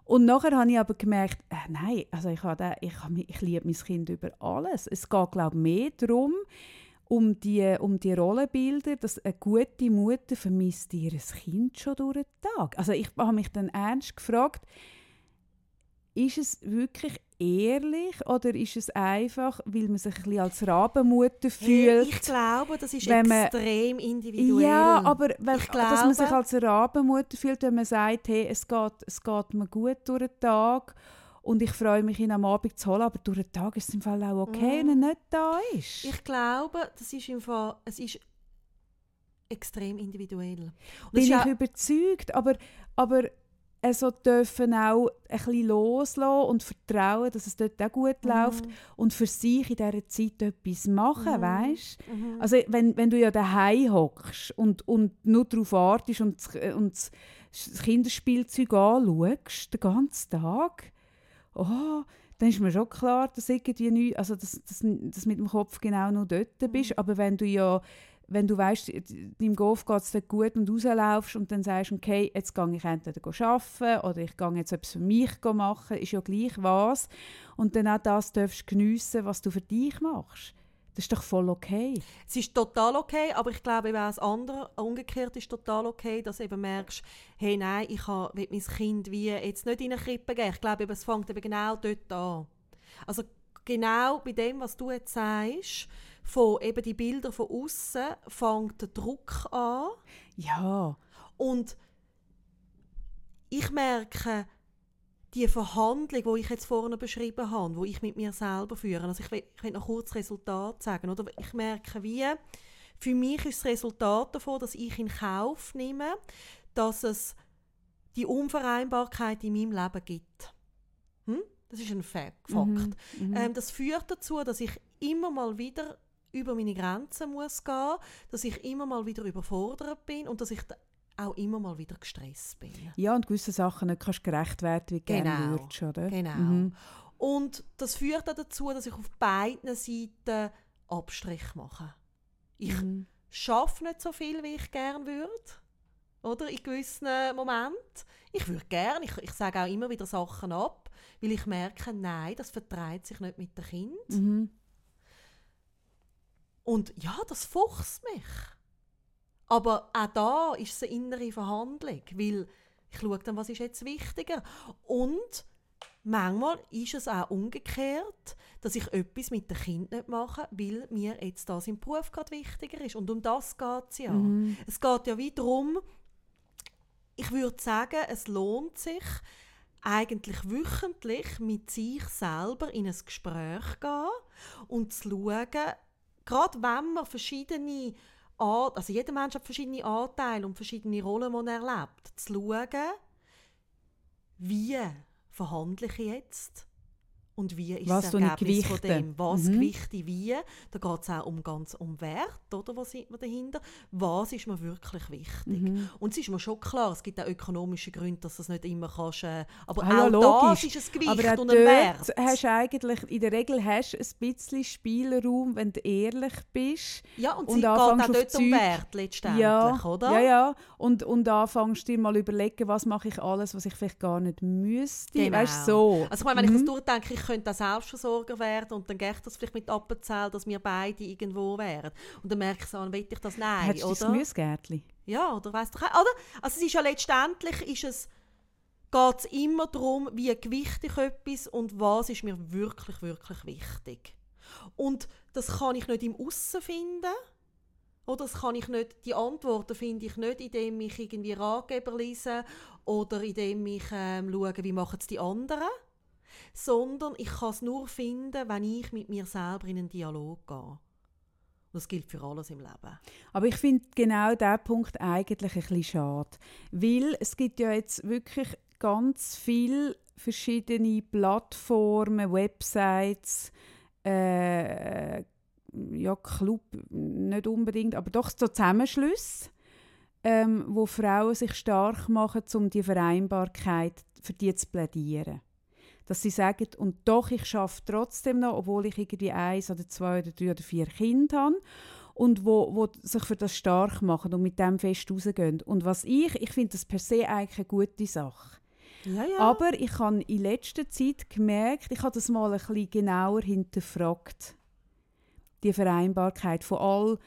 A: Und nachher habe ich aber gemerkt, äh, nein, also ich, habe, ich, ich liebe mein Kind über alles. Es geht, glaube ich, mehr darum, um die, um die Rollenbilder, dass eine gute Mutter vermisst ihr Kind schon durch den Tag. Also ich habe mich dann ernst gefragt, ist es wirklich ehrlich oder ist es einfach, weil man sich ein bisschen als Rabenmutter fühlt?
B: Ich glaube, das ist extrem man, individuell.
A: Ja, aber wenn, glaube, dass man sich als Rabenmutter fühlt, wenn man sagt, hey, es geht, es geht mir gut durch den Tag und ich freue mich, ihn am Abend zu holen, aber durch den Tag ist es im Fall auch okay, mm. wenn er nicht da ist.
B: Ich glaube, das ist im Fall, es ist extrem individuell.
A: Und Bin ich überzeugt, aber, aber also dürfen auch ein bisschen loslassen und vertrauen, dass es dort auch gut mhm. läuft und für sich in dieser Zeit etwas machen, mhm. weißt? Mhm. Also wenn, wenn du ja daheim hockst und, und nur darauf wartest und, und das Kinderspielzeug anschaust, den ganzen Tag, oh, dann ist mir schon klar, dass irgendwie nicht, also dass, dass, dass mit dem Kopf genau nur dort mhm. bist. Aber wenn du ja wenn du weißt, deinem Golf geht es gut und rauslaufst und dann sagst, okay, jetzt gehe ich entweder arbeiten oder ich gehe jetzt etwas für mich machen, ist ja gleich was. Und dann auch das darfst geniessen, was du für dich machst. Das ist doch voll okay.
B: Es ist total okay, aber ich glaube, eben das andere, umgekehrt ist total okay, dass du eben merkst, hey, nein, ich will mein Kind wie jetzt nicht in eine Krippe geben. Ich glaube, es fängt eben genau dort an. Also genau bei dem, was du jetzt sagst, von eben die Bilder von außen fängt der Druck an.
A: Ja.
B: Und ich merke, die Verhandlung, die ich jetzt vorne beschrieben habe, wo ich mit mir selber führe, also ich will, ich will noch kurz Resultat sagen, oder? Ich merke, wie für mich ist das Resultat davon, dass ich in Kauf nehme, dass es die Unvereinbarkeit in meinem Leben gibt. Hm? Das ist ein Fakt. Mhm, mhm. ähm, das führt dazu, dass ich immer mal wieder über meine Grenzen muss gehen, dass ich immer mal wieder überfordert bin und dass ich auch immer mal wieder gestresst bin.
A: Ja, und gewisse Sachen nicht kannst gerecht werden, wie genau. gerne würdest, oder?
B: Genau. Mhm. Und das führt dazu, dass ich auf beiden Seiten Abstrich mache. Ich mhm. schaffe nicht so viel, wie ich gerne würde. Oder? In gewissen Momenten. Ich würde gerne, ich, ich sage auch immer wieder Sachen ab, weil ich merke, nein, das vertreibt sich nicht mit dem Kind. Mhm. Und ja, das fuchst mich. Aber auch da ist es eine innere Verhandlung, weil ich schaue dann, was ist jetzt wichtiger. Und manchmal ist es auch umgekehrt, dass ich etwas mit dem Kind nicht mache, weil mir jetzt das im Beruf gerade wichtiger ist. Und um das geht es ja. Mhm. Es geht ja wie darum, ich würde sagen, es lohnt sich, eigentlich wöchentlich mit sich selber in ein Gespräch zu gehen und zu schauen, gerade wenn man verschiedene also jeder Mensch hat verschiedene Anteile und verschiedene Rollen, die er erlebt, zu schauen, wie verhandle ich jetzt und wie ist was das Ergebnis von dem? Was mhm. gewichte wie? Da geht es auch um ganz um Wert, oder, was dahinter. Was ist mir wirklich wichtig? Mhm. Und es ist mir schon klar, es gibt auch ökonomische Gründe, dass du es nicht immer kannst. Äh, aber ah, auch ja, das ist ein Gewicht aber und ein Wert.
A: Hast eigentlich, in der Regel hast du ein bisschen Spielraum, wenn du ehrlich bist.
B: Ja, und, und es geht auch dort um Wert letztendlich,
A: ja,
B: oder?
A: Ja, ja. Und, und anfängst dir mal überlegen, was mache ich alles, was ich vielleicht gar nicht müsste.
B: Genau.
A: Weißt, so.
B: Also ich meine, wenn mhm. ich das durchdenke, ich könnte auch Selbstversorger werden und dann geht das vielleicht mit Appenzell, dass wir beide irgendwo wären. Und dann merke ich so, will ich das? Nein,
A: Hättest du
B: oder?
A: das Gemüsegärtchen?
B: Ja, oder weißt du, oder? Also es ist ja letztendlich ist es geht es immer darum, wie gewichtig etwas und was ist mir wirklich, wirklich wichtig. Und das kann ich nicht im Aussen finden. Oder das kann ich nicht, die Antworten finde ich nicht, indem ich irgendwie Ratgeber lese oder indem ich ähm, schaue, wie machen es die anderen. Sondern ich kann es nur finden, wenn ich mit mir selber in einen Dialog gehe. Das gilt für alles im Leben.
A: Aber ich finde genau diesen Punkt eigentlich ein bisschen schade. Weil es gibt ja jetzt wirklich ganz viele verschiedene Plattformen, Websites, äh, ja, Club nicht unbedingt, aber doch so Zusammenschlüsse, ähm, wo Frauen sich stark machen, um die Vereinbarkeit für die zu plädieren. Dass sie sagen, und doch, ich schaffe trotzdem noch, obwohl ich irgendwie eins oder zwei oder drei oder vier Kinder habe und wo, wo sich für das stark machen und mit dem fest rausgehen. Und was ich, ich finde das per se eigentlich eine gute Sache.
B: Ja, ja.
A: Aber ich habe in letzter Zeit gemerkt, ich habe das mal ein bisschen genauer hinterfragt. Die Vereinbarkeit von all,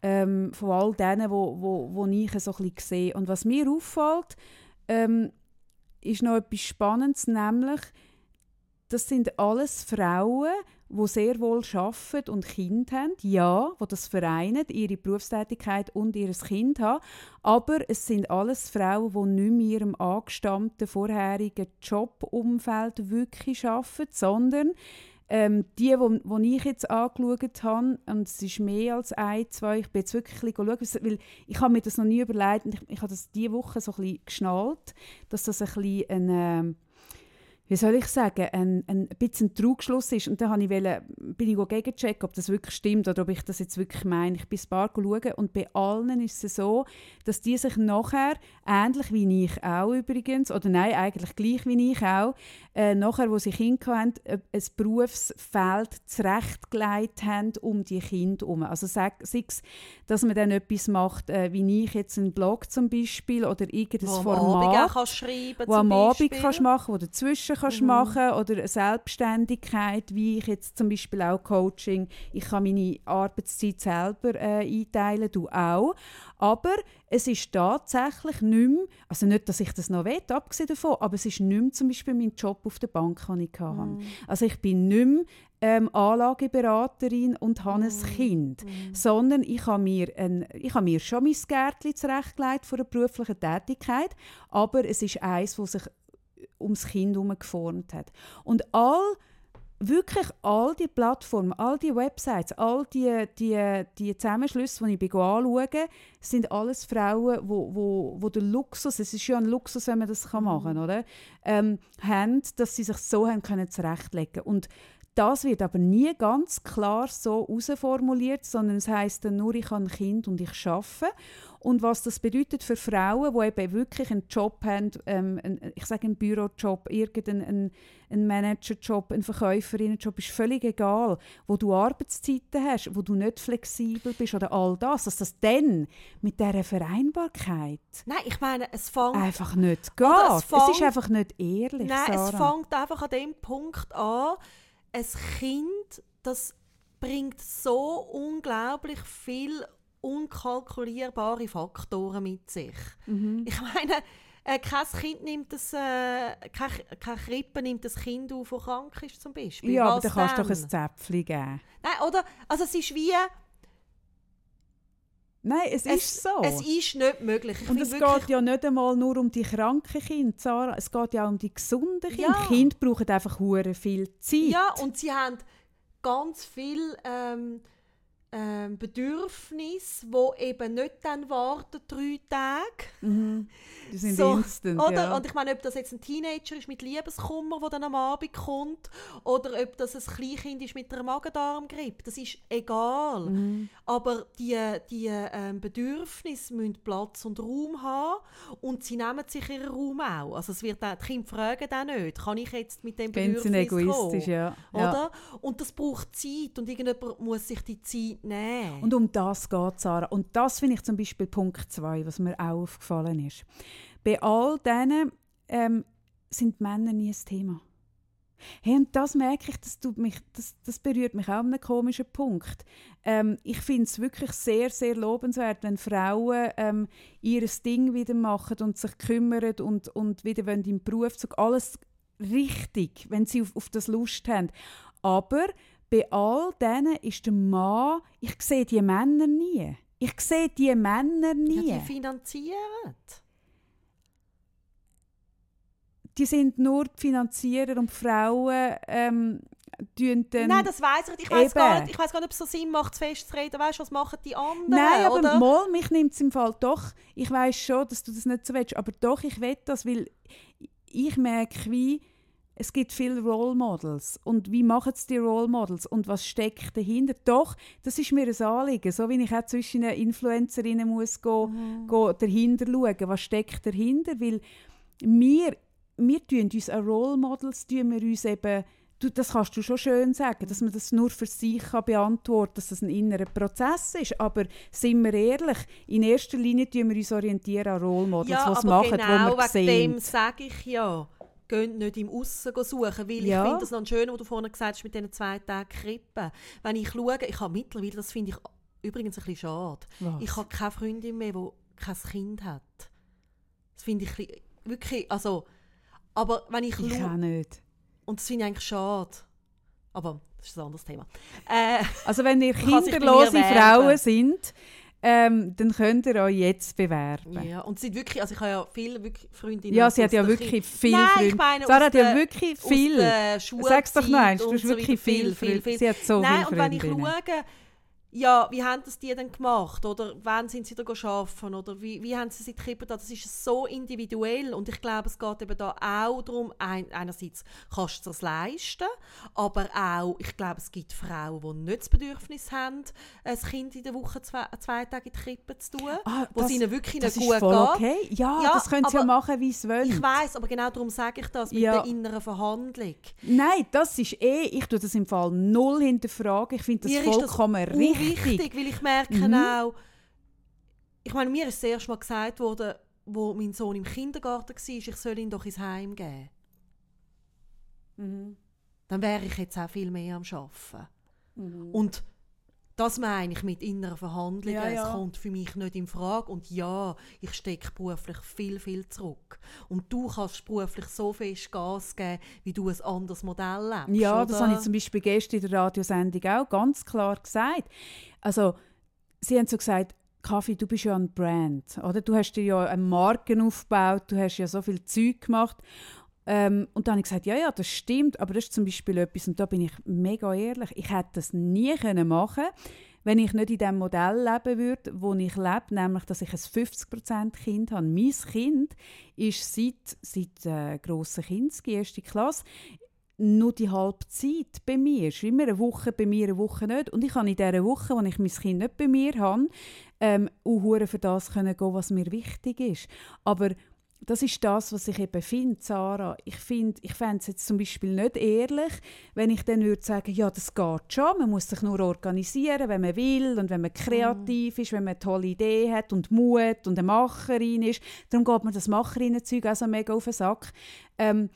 A: ähm, von all denen, wo, wo, wo ich so ein bisschen sehe. Und was mir auffällt, ähm, ist noch etwas Spannendes, nämlich, das sind alles Frauen, die sehr wohl arbeiten und Kind haben, ja, die das vereinen, ihre Berufstätigkeit und ihr Kind haben, aber es sind alles Frauen, die nicht mehr ihrem angestammten vorherigen Jobumfeld wirklich arbeiten, sondern ähm, die, die, die ich jetzt angeschaut habe, und es ist mehr als ein, zwei, ich bin jetzt wirklich schauen, weil ich habe mir das noch nie überlegt und ich, ich habe das diese Woche so ein bisschen geschnallt, dass das ein bisschen ein... Ähm, wie soll ich sagen, ein, ein bisschen ein Trugschluss ist. Und dann habe ich wollte, bin ich gegenchecken, ob das wirklich stimmt oder ob ich das jetzt wirklich meine. Ich bin ein paar schauen und bei allen ist es so, dass die sich nachher, ähnlich wie ich auch übrigens, oder nein, eigentlich gleich wie ich auch, äh, nachher, wo sie Kinder hatten, äh, ein Berufsfeld zurechtgelegt haben um die Kinder herum. Also sei es, dass man dann etwas macht, äh, wie ich jetzt einen Blog zum Beispiel oder irgendein
B: wo
A: Format,
B: am Abend auch schreiben
A: wo am Abend kannst machen, wo dazwischen kannst
B: Mhm.
A: machen oder eine Selbstständigkeit, wie ich jetzt zum Beispiel auch Coaching, ich kann meine Arbeitszeit selber äh, einteilen, du auch. Aber es ist tatsächlich nicht mehr, also nicht, dass ich das noch will, abgesehen davon, aber es ist nicht mehr zum Beispiel mein Job auf der Bank, den ich hatte.
B: Mhm.
A: Also ich bin nicht mehr ähm, Anlageberaterin und habe ein
B: Mhm.
A: Kind, sondern ich habe mir, ein, ich habe mir schon mein Gärtchen zurechtgelegt für eine berufliche Tätigkeit, aber es ist eins, das sich ums Kind herum geformt hat. Und all wirklich all die Plattformen, all die Websites, all die, die, die Zusammenschlüsse, die ich anschaue, sind alles Frauen, wo, wo, wo der Luxus, es ist ja ein Luxus, wenn man das kann machen kann, oder? Ähm, haben, dass sie sich so haben können zurechtlegen Und das wird aber nie ganz klar so herausformuliert, sondern es heißt dann nur, ich habe ein Kind und ich arbeite. Und was das bedeutet für Frauen, die eben wirklich einen Job haben, ähm, einen, ich sage einen Bürojob, irgendeinen einen Managerjob, einen Verkäuferinnenjob, ist völlig egal, wo du Arbeitszeiten hast, wo du nicht flexibel bist oder all das, dass das dann mit dieser Vereinbarkeit
B: Nein, ich meine, es fängt
A: einfach nicht geht.
B: Es
A: es, ist
B: fängt-
A: einfach nicht ehrlich,
B: Nein, es
A: Sarah.
B: fängt einfach an dem Punkt an, ein Kind, das bringt so unglaublich viel unkalkulierbare Faktoren mit sich.
A: Mhm.
B: Ich meine, äh, kein Kind nimmt das, äh, kein, kein Krippe nimmt das Kind auf, das krank ist zum Beispiel.
A: Ja, aber
B: Was
A: dann kannst du doch ein Zäpfchen geben.
B: Nein, oder? Also es ist wie,
A: Nein, es, ist so.
B: es ist nicht möglich. Ich
A: Und es geht ja nicht einmal nur um die kranken Kinder, Sarah. Es geht ja auch um die gesunden Kinder.
B: Ja.
A: Kinder brauchen einfach hure viel Zeit.
B: Ja, und sie haben ganz viel ähm, ähm, Bedürfnisse, die eben nicht dann warten, drei Tage.
A: Mhm. Die sind
B: So,
A: instant,
B: Oder?
A: ja.
B: Und ich meine, ob das jetzt ein Teenager ist mit Liebeskummer, der dann am Abend kommt, oder ob das ein Kleinkind ist mit einer Magen-Darm-Grippe, das ist egal.
A: Mhm.
B: Aber die, die ähm, Bedürfnisse müssen Platz und Raum haben und sie nehmen sich ihren Raum auch. Also es wird auch, die Kinder fragen auch nicht, kann ich jetzt mit dem Bedürfnis
A: egoistisch,
B: kommen?
A: ja. ja.
B: Oder? Und das braucht Zeit und irgendjemand muss sich die Zeit nehmen.
A: Und um das geht Sarah. Und das finde ich zum Beispiel Punkt 2, was mir auch aufgefallen ist. Bei all denen ähm, sind Männer nie ein Thema. Hey, und das merke ich, das, tut mich, das, das berührt mich auch an einem komischen Punkt. Ähm, ich finde es wirklich sehr, sehr lobenswert, wenn Frauen ähm, ihr Ding wieder machen und sich kümmern und, und wieder wollen im Beruf. Alles richtig, wenn sie auf, auf das Lust haben. Aber bei all denen ist der Mann, ich sehe die Männer nie. Ich sehe die Männer nie.
B: Ja, die finanzieren.
A: Die sind nur die Finanzierer und die Frauen ähm.
B: Nein, das weiß ich nicht. Ich weiß gar nicht, ich weiss gar nicht, ob es so Sinn macht, zu festzureden. Weißt du, was machen die anderen?
A: Nein, aber
B: oder?
A: mal, mich nimmt es im Fall doch. Ich weiß schon, dass du das nicht so willst, aber doch, ich will das, weil ich merke, wie es gibt viele Role Models und wie machen es die Role Models und was steckt dahinter? Doch, das ist mir ein Anliegen, so wie ich auch zwischen den Influencerinnen muss go,
B: Mhm.
A: go dahinter schauen, was steckt dahinter, weil wir, wir tun uns an Role Models, tun wir uns eben Du, das kannst du schon schön sagen, dass man das nur für sich kann beantworten kann, dass das ein innerer Prozess ist. Aber sind wir ehrlich, in erster Linie tun wir uns orientieren an Role Models,
B: ja, aber
A: machen,
B: genau
A: wo wir
B: wegen
A: sehen.
B: dem sage ich ja, geht nicht im Aussen suchen, weil
A: Ja.
B: ich finde das noch schön, was du vorhin gesagt hast mit diesen zwei Tagen Krippen. Wenn ich schaue, ich habe mittlerweile, das finde ich übrigens ein bisschen schade,
A: Was?
B: ich habe keine Freundin mehr, die kein Kind hat. Das finde ich bisschen- wirklich, also, aber wenn ich,
A: ich
B: schaue,
A: auch nicht.
B: und das finde ich eigentlich schade, aber das ist ein anderes Thema. Äh,
A: Also wenn ihr kinderlose. Frauen sind, ähm, dann könnt ihr euch jetzt bewerben. Ja,
B: ja, und sind wirklich, also ich habe ja viele wirklich Freundinnen.
A: sie hat ja wirklich
B: Kind-
A: viel
B: Nein,
A: Freunde.
B: ich meine,
A: Sarah hat ja wirklich viel. Sag's doch eins, du hast
B: so
A: wirklich
B: weiter.
A: viel,
B: viel, viel.
A: Sie hat so
B: Nein,
A: viele
B: und wenn ich schaue, ja, wie haben das die denn gemacht? Oder wann sind sie da arbeiten? Oder wie, wie haben sie sich gekriegt? Das ist so individuell und ich glaube, es geht eben da auch darum, ein, einerseits kannst du es leisten, aber auch, ich glaube, es gibt Frauen, die nicht das Bedürfnis haben, ein Kind in der Woche zwei, zwei Tage in die Krippe zu tun,
A: Ah,
B: wo es ihnen wirklich nicht gut
A: voll
B: geht.
A: okay. Ja,
B: Ja,
A: das können sie ja machen, wie sie wollen.
B: Ich weiß, aber genau darum sage ich das mit
A: Ja.
B: der inneren Verhandlung.
A: Nein, das ist eh, ich tue das im Fall null hinterfragen. Ich finde das
B: Mir ist das
A: vollkommen richtig.
B: Wichtig, weil ich merke
A: Mhm.
B: auch, ich meine, mir ist das erste Mal gesagt worden, wo mein Sohn im Kindergarten war, ich soll ihn doch ins Heim geben.
A: Mhm.
B: Dann wäre ich jetzt auch viel mehr am Arbeiten.
A: Mhm.
B: Und das meine ich mit innerer Verhandlung.
A: Ja, ja.
B: Es kommt für mich nicht in Frage. Und ja, ich stecke beruflich viel, viel zurück. Und du kannst beruflich so fest Gas geben, wie du ein anderes Modell lebst.
A: Ja, das
B: oder?
A: habe ich zum Beispiel gestern in der Radiosendung auch ganz klar gesagt. Also, sie haben so gesagt, Kaffee, du bist ja ein Brand, oder? Du hast dir ja eine Marke aufgebaut, du hast ja so viel Zeug gemacht. Ähm, und dann habe ich gesagt, ja, ja, das stimmt, aber das ist zum Beispiel etwas, und da bin ich mega ehrlich, ich hätte das nie können machen wenn ich nicht in dem Modell leben würde, wo ich lebe, nämlich, dass ich ein 50% Kind habe. Mein Kind ist seit, seit äh, grossen Kind, die erste Klasse, nur die halbe Zeit bei mir. Es ist immer eine Woche bei mir, eine Woche nicht. Und ich kann in dieser Woche, wo ich mein Kind nicht bei mir habe, ähm, auch für das gehen, was mir wichtig ist. Aber das ist das, was ich eben finde, Sarah. Ich, find, ich fände es jetzt zum Beispiel nicht ehrlich, wenn ich dann würde sagen, ja, das geht schon, man muss sich nur organisieren, wenn man will und wenn man kreativ ist, wenn man eine tolle Idee hat und Mut und eine Macherin ist. Darum geht mir das Macherinnen-Zeug auch so mega auf den Sack. Ähm,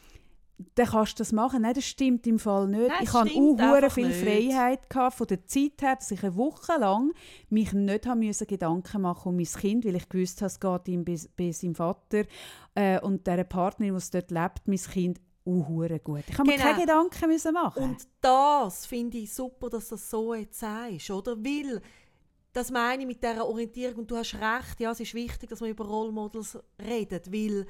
A: dann kannst du das machen. Nein, das stimmt im Fall nicht.
B: Nein,
A: ich hatte auch viel
B: nicht.
A: Freiheit gehabt, von der Zeit her, dass ich eine Woche lang mich nicht haben müssen Gedanken machen um mein Kind, weil ich gewusst habe, es geht ihm bei, bei seinem Vater äh, und der Partnerin, die dort lebt, mein Kind auch hure gut. Ich habe mir
B: Genau.
A: keine Gedanken müssen machen.
B: Und das finde ich super, dass du das so jetzt sagst, oder? Weil, das meine ich mit dieser Orientierung, und du hast recht, ja, es ist wichtig, dass man über Role Models redet, weil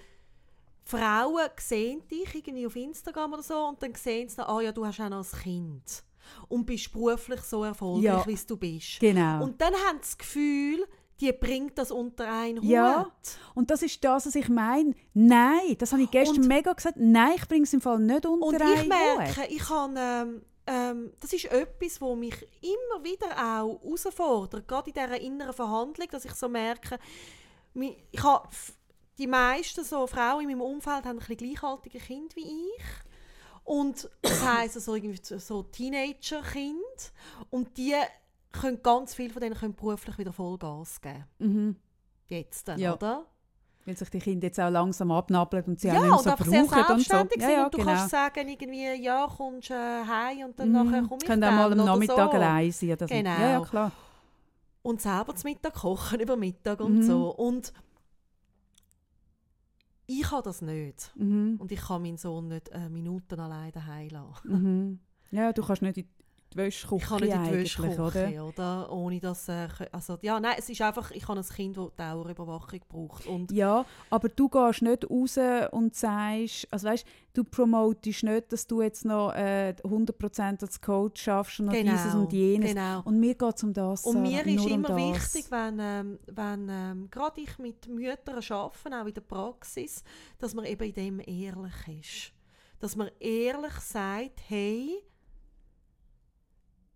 B: Frauen sehen dich irgendwie auf Instagram oder so und dann sehen sie, ah ja, du hast auch noch ein Kind und bist beruflich so erfolgreich,
A: Ja.
B: wie du bist.
A: genau.
B: Und dann haben sie das Gefühl, die bringt das unter einen Hut.
A: Ja. Und das ist das, was ich meine. Nein, das habe ich gestern
B: Und-
A: mega gesagt. Nein, ich bringe es im Fall nicht unter
B: Und
A: einen
B: ich
A: Hut.
B: merke, ich kann, ähm, ähm, das ist etwas, wo mich immer wieder auch herausfordert, gerade in dieser inneren Verhandlung, dass ich so merke, ich habe die meisten so Frauen in meinem Umfeld haben ein bisschen gleichaltrige Kinder wie ich. Und das heisst so, irgendwie so- Teenager-Kind. Und die können ganz viele von denen können beruflich wieder Vollgas geben.
A: Mhm.
B: Jetzt, dann,
A: Ja.
B: oder?
A: Weil sich die Kinder jetzt auch langsam abnabeln und sie
B: ja,
A: auch nicht so
B: einfach sehr
A: brauchen und so.
B: selbstständig
A: Ja, ja,
B: und du
A: genau.
B: kannst sagen, irgendwie, ja, kommst äh, heim und dann
A: Mhm.
B: nachher komme ich
A: Können auch mal am Nachmittag
B: so.
A: allein sein. Oder so.
B: Genau.
A: Ja, ja, klar.
B: Und selber zum Mittag kochen über Mittag und
A: Mhm.
B: so. Und ich habe das nicht.
A: Mhm.
B: Und ich kann meinen Sohn nicht äh, Minuten allein daheim lassen.
A: Mhm. Ja, du kannst nicht in die Wäschküche
B: Ich kann nicht in die Wäschküche,
A: oder?
B: oder? Ohne dass... Äh, also, ja, nein, es ist einfach... Ich habe ein Kind, das Dauerüberwachung braucht. Und
A: Ja, aber du gehst nicht raus und sagst, also weißt, du promotest nicht, dass du jetzt noch äh, 100% als Coach schaffst und noch dieses und jenes.
B: Genau.
A: Und mir geht es um das,
B: Und mir ist
A: um
B: immer
A: das.
B: wichtig, wenn, ähm, wenn ähm, gerade ich mit Müttern arbeite, auch in der Praxis, dass man eben in dem ehrlich ist. Dass man ehrlich sagt, hey,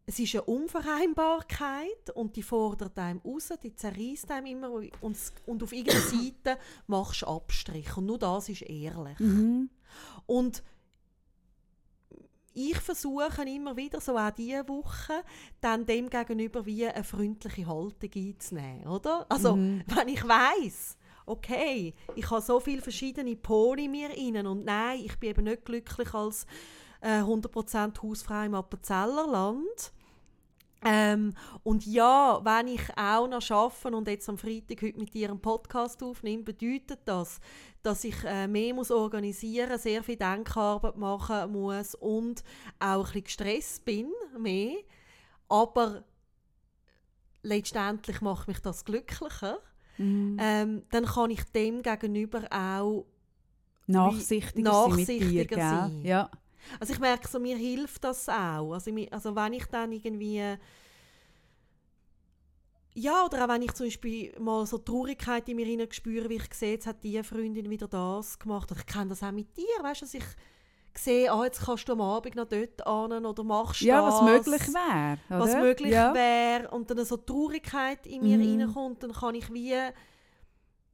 B: es ist eine Unvereinbarkeit und die fordert einem raus, die zerreißt einem immer und, und auf irgendeiner Seite machst du Abstrich. Und nur das ist ehrlich.
A: Mhm.
B: Und ich versuche immer wieder, so auch diese Woche, dann dem gegenüber wie eine freundliche Haltung einzunehmen, oder? Also,
A: Mhm.
B: wenn ich weiß, okay, ich habe so viele verschiedene Pole in mir innen und nein, ich bin eben nicht glücklich als äh, 100% Hausfrau im Appenzellerland. Ähm, und ja, wenn ich auch noch arbeite und jetzt am Freitag heute mit dir einen Podcast aufnehme, bedeutet das, dass ich äh, mehr muss organisieren, sehr viel Denkarbeit machen muss und auch ein bisschen gestresst bin, mehr. Aber letztendlich macht mich das glücklicher.
A: Mhm.
B: Ähm, dann kann ich dem gegenüber auch
A: Nachsichtiger, sein mit dir,
B: nachsichtiger sein.
A: Ja.
B: Also ich merke, so, mir hilft das auch. Also, mi- also wenn ich dann irgendwie... Ja, oder auch wenn ich zum Beispiel mal so Traurigkeit in mir hinein spüre, wie ich sehe, jetzt hat die Freundin wieder das gemacht. Oder ich kenne das auch mit dir, weißt du, dass ich sehe, ah, jetzt kannst du am Abend noch dort an oder machst
A: ja,
B: das.
A: was möglich wäre.
B: Was möglich
A: ja.
B: wäre. Und dann so Traurigkeit in mir
A: Mhm.
B: reinkommt, dann kann ich wie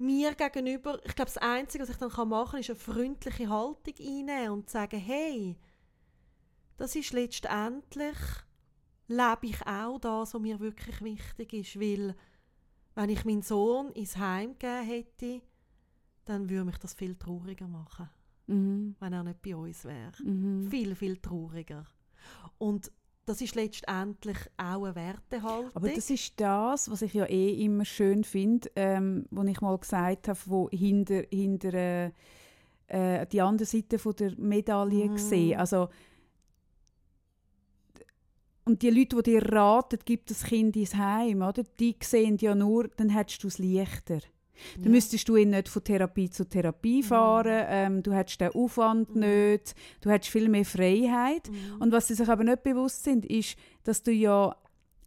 B: mir gegenüber, ich glaube, das Einzige, was ich dann kann machen kann, ist eine freundliche Haltung einnehmen und sagen, hey, das ist letztendlich, lebe ich auch das, was mir wirklich wichtig ist, weil wenn ich meinen Sohn ins Heim gegeben hätte, dann würde mich das viel trauriger machen,
A: Mhm.
B: wenn er nicht bei uns wäre.
A: Mhm.
B: Viel, viel trauriger. Und das ist letztendlich auch eine Wertehaltung.
A: Aber das ist das, was ich ja eh immer schön finde, ähm, wo ich mal gesagt habe, wo hinter, hinter äh, äh, die andere Seite von der Medaille
B: Mhm.
A: gesehen. Also und die Leute, die dir raten, gibt das Kind ins Heim, oder? Die sehen ja nur, dann hättest du es leichter. Dann
B: Ja.
A: müsstest du ihn nicht von Therapie zu Therapie fahren, ähm, du hättest den Aufwand
B: Mhm.
A: nicht, du hättest viel mehr Freiheit.
B: Mhm.
A: Und was sie sich aber nicht bewusst sind, ist, dass du ja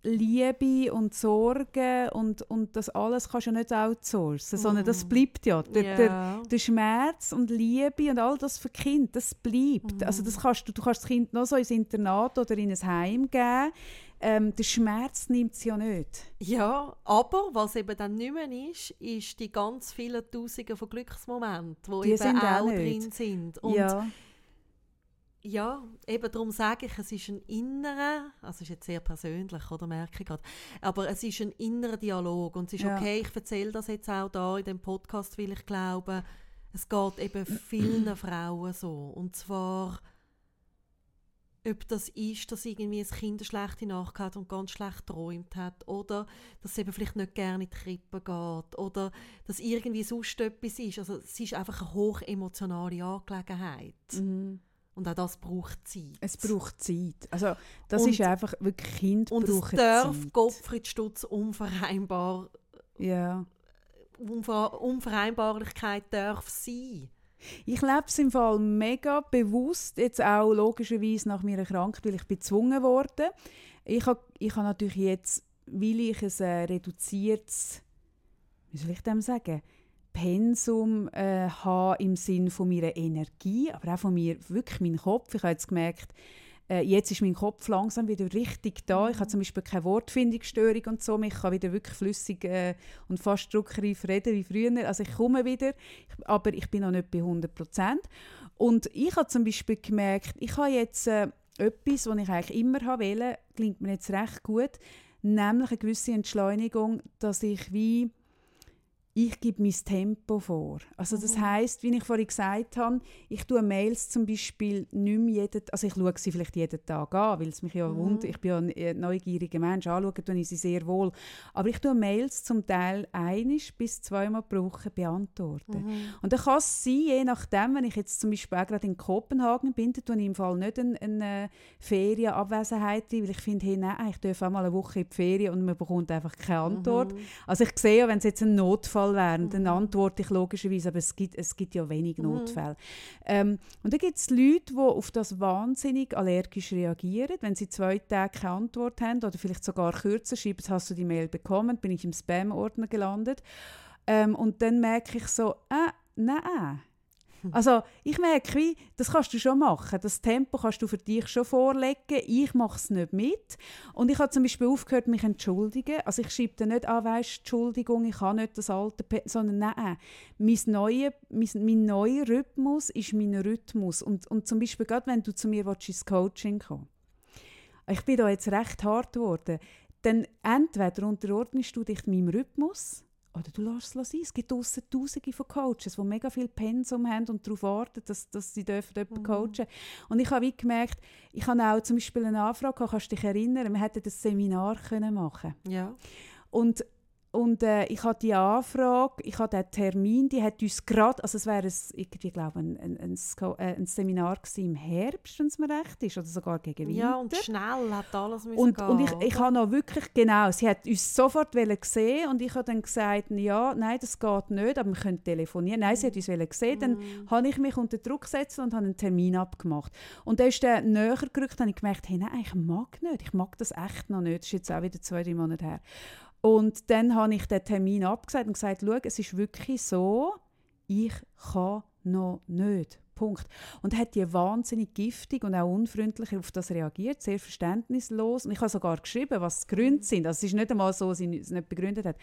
A: Liebe und Sorge und, und das alles kannst du ja nicht outsourcen, sondern das
B: Mhm.
A: bleibt ja. Der, der,
B: Ja.
A: der Schmerz und Liebe und all das für Kinder, das bleibt. Also
B: Mhm.
A: das kannst du, du kannst das Kind noch so ins Internat oder in ein Heim geben. Ähm, der Schmerz nimmt es ja nicht.
B: ja, aber was eben dann nicht mehr ist, ist die ganz vielen Tausende von Glücksmomenten, die,
A: Die
B: eben
A: auch
B: auch drin sind. Und
A: ja.
B: Ja, eben darum sage ich, es ist ein innerer, also ist jetzt sehr persönlich, oder merke ich gerade, aber es ist ein innerer Dialog und es ist
A: Ja.
B: okay, ich erzähle das jetzt auch da in dem Podcast, weil ich glaube, es geht eben vielen Frauen so und zwar, ob das ist, dass irgendwie ein Kind eine schlechte Nacht hat und ganz schlecht träumt hat oder dass es eben vielleicht nicht gerne in die Krippe geht oder dass irgendwie sonst etwas ist, also es ist einfach eine hochemotionale Angelegenheit.
A: Mhm.
B: Und auch das braucht Zeit.
A: Es braucht Zeit. Also das
B: Und-
A: ist einfach wirklich Kind
B: Und es darf
A: Zeit.
B: Gottfried Stutz unvereinbar,
A: Ja.
B: Unver Unvereinbarlichkeit darf sein.
A: Ich lebe es im Fall mega bewusst, jetzt auch logischerweise nach meiner Krankheit, weil ich gezwungen worden. Ich habe ich ha natürlich jetzt, weil ich ein äh, reduziertes, wie soll ich dem sagen, Pensum äh, habe im Sinn von meiner Energie, aber auch von mir, wirklich meinem Kopf. Ich habe jetzt gemerkt, äh, jetzt ist mein Kopf langsam wieder richtig da. Ich habe zum Beispiel keine Wortfindungsstörung und so. Ich kann wieder wirklich flüssig äh, und fast druckreif reden wie früher. Also ich komme wieder, aber ich bin noch nicht bei 100 Prozent. Und ich habe zum Beispiel gemerkt, ich habe jetzt äh, etwas, was ich eigentlich immer wollte, klingt mir jetzt recht gut, nämlich eine gewisse Entschleunigung, dass ich wie ich gebe mein Tempo vor. Also das heißt, wie ich vorhin gesagt habe, ich tue Mails zum Beispiel nicht mehr jeden, also ich schaue sie vielleicht jeden Tag an, weil es mich ja mhm. wundert, ich bin ja ein neugieriger Mensch, anschauen tue ich sie sehr wohl, aber ich tue Mails zum Teil einisch bis zweimal pro Woche beantworten. Mhm. Und dann kann es sein, je nachdem, wenn ich jetzt zum Beispiel auch gerade in Kopenhagen bin, dann tue ich im Fall nicht eine, eine Ferienabwesenheit weil ich finde, hey, nein, ich darf auch mal eine Woche in die Ferien und man bekommt einfach keine Antwort. Mhm. Also ich sehe ja, wenn es jetzt ein Notfall Notfall wären, dann mhm. antworte ich logischerweise, aber es gibt, es gibt ja wenig mhm. Notfälle. Mhm. Ähm, und dann gibt es Leute, die auf das wahnsinnig allergisch reagieren, wenn sie zwei Tage keine Antwort haben oder vielleicht sogar kürzer schreiben, hast du die Mail bekommen, bin ich im Spam-Ordner gelandet. Ähm, und dann merke ich so, äh, nein, also ich merke, wie, das kannst du schon machen. Das Tempo kannst du für dich schon vorlegen. Ich mache es nicht mit. Und ich habe zum Beispiel aufgehört, mich entschuldigen. Also ich schreibe dann nicht an, weißt, Entschuldigung, ich habe nicht das alte, Pe sondern nein, mein, neue, mein, mein neuer Rhythmus ist mein Rhythmus. Und, und zum Beispiel gerade, wenn du zu mir ins Coaching kommst, ich bin da jetzt recht hart geworden, dann entweder unterordnest du dich meinem Rhythmus oder du lässt es sein. Es gibt draussen Tausende von Coaches, die mega viel Pensum haben und darauf warten, dass, dass sie dürfen jemanden mhm. coachen Und ich habe gemerkt, ich habe auch zum Beispiel eine Anfrage, kannst du dich erinnern, wir hätten das Seminar können machen
B: Ja.
A: Und und äh, ich hatte die Anfrage, ich hatte den Termin, die hat uns gerade, also es wäre irgendwie, glaube ein, ein, ein, äh, ein Seminar im Herbst, wenn es mir recht ist, oder sogar gegen Winter.
B: Ja, und schnell hat alles müssen
A: Und,
B: gehen,
A: und ich, ich habe noch wirklich, genau, sie hat uns sofort gesehen und ich habe dann gesagt, ja, nein, das geht nicht, aber wir können telefonieren. Nein, sie hat uns gesehen, dann mm. habe ich mich unter Druck gesetzt und habe einen Termin abgemacht. Und dann ist der näher gerückt, und ich gemerkt, hey, nein, ich mag nicht, ich mag das echt noch nicht, das ist jetzt auch wieder zwei, drei Monate her. Und dann habe ich den Termin abgesagt und gesagt, schau, es ist wirklich so, ich kann noch nicht. Punkt. Und hat die wahnsinnig giftig und auch unfreundlich auf das reagiert, sehr verständnislos. Und ich habe sogar geschrieben, was die Gründe sind. Also es ist nicht einmal so, dass sie es nicht begründet hat.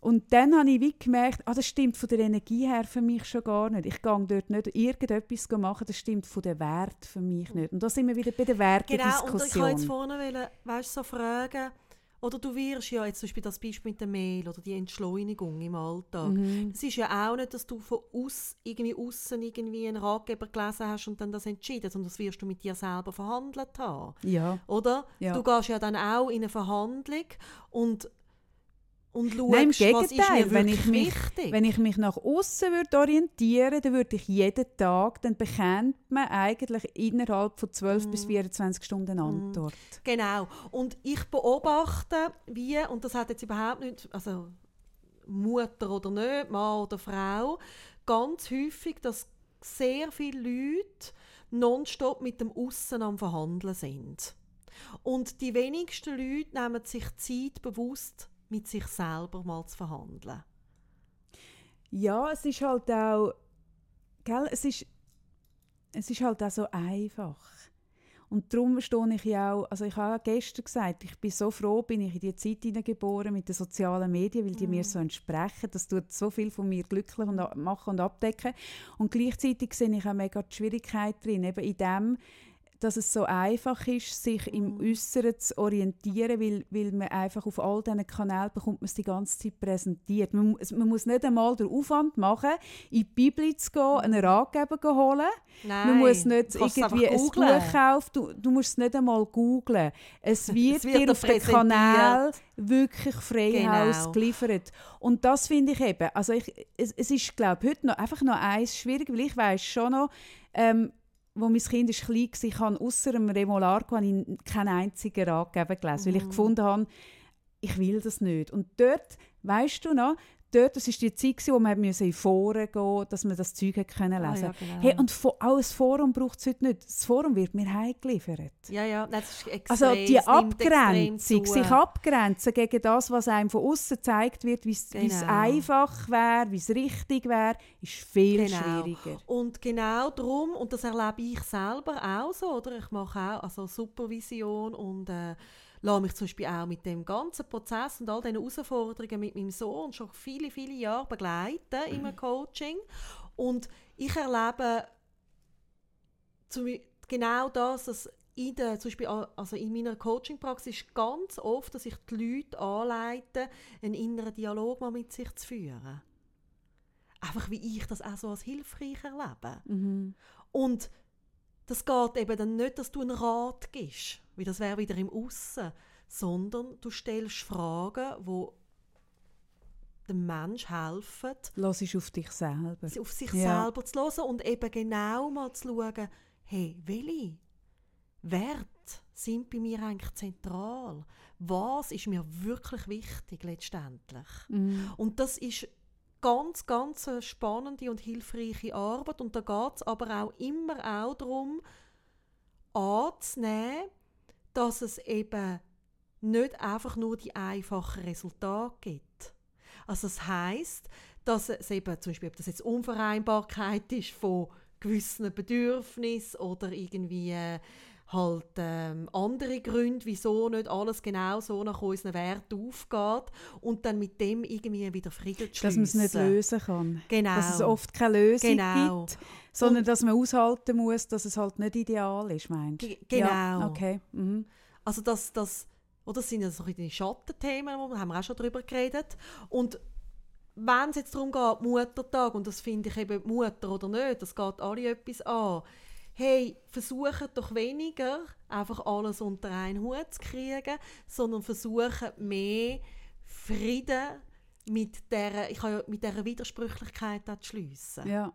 A: Und dann habe ich wie gemerkt, ah, das stimmt von der Energie her für mich schon gar nicht. Ich gehe dort nicht irgendetwas machen, das stimmt von der Wert für mich nicht. Und da sind wir wieder bei der Wertediskussion.
B: Genau, und ich wollte jetzt vorne wollen, weißt, so fragen, oder du wirst ja jetzt zum Beispiel das Beispiel mit der Mail oder die Entschleunigung im Alltag. Mhm. Es ist ja auch nicht, dass du von aus, irgendwie außen irgendwie einen Ratgeber gelesen hast und dann das entschieden, sondern das wirst du mit dir selber verhandelt haben.
A: Ja.
B: Oder? Ja. Du gehst ja dann auch in eine Verhandlung und und schaust,
A: Nein, im Gegenteil, wenn ich mich, wichtig. Wenn ich mich nach außen würde orientieren dann würde ich jeden Tag, dann bekommt man eigentlich innerhalb von 12 mm. bis 24 Stunden eine mhm. Antwort.
B: Genau. Und ich beobachte, wie, und das hat jetzt überhaupt nicht, also Mutter oder nicht, Mann oder Frau, ganz häufig, dass sehr viele Leute nonstop mit dem Aussen am Verhandeln sind. Und die wenigsten Leute nehmen sich Zeit bewusst, mit sich selber mal zu verhandeln.
A: Ja, es ist halt auch, gell, es ist, es ist halt auch so einfach. Und darum stehe ich ja auch, also ich habe gestern gesagt, ich bin so froh, bin ich in die Zeit hineingeboren mit den sozialen Medien, weil die mm. mir so entsprechen. Das tut so viel von mir glücklich und machen und abdecken. Und gleichzeitig sehe ich auch mega die Schwierigkeit drin, eben in dem, dass es so einfach ist, sich im mhm. Äußeren zu orientieren, weil, weil man einfach auf all diesen Kanälen bekommt man es die ganze Zeit präsentiert. Man, man muss nicht einmal den Aufwand machen, in die Bibel zu gehen, einen mhm. Ratgeber holen. Nein, man muss nicht irgendwie ein Buch kaufen, du, du musst es nicht einmal googlen. Es wird, es wird dir auf den Kanal wirklich frei genau. geliefert. Und das finde ich eben, also ich, es, es ist glaube heute noch einfach noch eins schwierig, weil ich weiß schon noch, ähm, wo mein Kind ist klein war, ich habe außer dem Remolarco keinen einzigen Ratgeber gelesen, mhm. weil ich mhm. gefunden habe, ich will das nicht. Und dort, weißt du noch, dort, das war die Zeit, wo man in Foren gehen dass man das Zeug können lesen konnte. Ah, ja, genau. hey, und auch ein Forum braucht es heute nicht. Das Forum wird mir heimgeliefert.
B: Ja, ja, das ist extrem,
A: Also die Abgrenzung, sich abgrenzen gegen das, was einem von außen gezeigt wird, wie es genau. einfach wäre, wie es richtig wäre, ist viel genau. schwieriger.
B: Und genau darum, und das erlebe ich selber auch so, oder? Ich mache auch also Supervision und äh, lasse mich zum Beispiel auch mit dem ganzen Prozess und all diesen Herausforderungen mit meinem Sohn schon viele, viele Jahre begleiten mhm. im Coaching. Und ich erlebe genau das, dass in der, zum Beispiel also in meiner Coaching-Praxis ganz oft, dass ich die Leute anleite, einen inneren Dialog mal mit sich zu führen. einfach wie ich das auch so als hilfreich erlebe.
A: Mhm.
B: Und das geht eben dann nicht, dass du einen Rat gibst, wie das wäre wieder im Aussen, sondern du stellst Fragen, wo dem Mensch helfen,
A: Lass auf dich selber.
B: auf sich
A: Ja.
B: selber zu hören und eben genau mal zu schauen, hey, welche Werte sind bei mir eigentlich zentral? Was ist mir wirklich wichtig letztendlich?
A: Mhm.
B: Und das ist ganz, ganz eine spannende und hilfreiche Arbeit. Und da geht es aber auch immer auch darum, anzunehmen, dass es eben nicht einfach nur die einfachen Resultate gibt. Also das heißt, dass es eben zum Beispiel, ob das jetzt Unvereinbarkeit ist von gewissen Bedürfnissen oder irgendwie äh, halt ähm, andere Gründe, wieso nicht alles genau so nach unseren Werten aufgeht und dann mit dem irgendwie wieder Frieden zu
A: Dass man es nicht lösen kann.
B: Genau.
A: Dass es oft keine Lösung
B: Genau.
A: gibt, sondern
B: Und-
A: dass man aushalten muss, dass es halt nicht ideal ist, meinst du?
B: Ge- genau.
A: Ja, okay. Mhm.
B: Also das, das, oder das sind ja so die Schattenthemen, wir haben wir auch schon darüber geredet. Und wenn es jetzt darum geht, Muttertag, und das finde ich eben Mutter oder nicht, das geht alle etwas an. Hey, versuchen doch weniger einfach alles unter einen Hut zu kriegen, sondern versuchen mehr Frieden mit der, ich habe ja mit dieser Widersprüchlichkeit auch zu schliessen
A: Ja.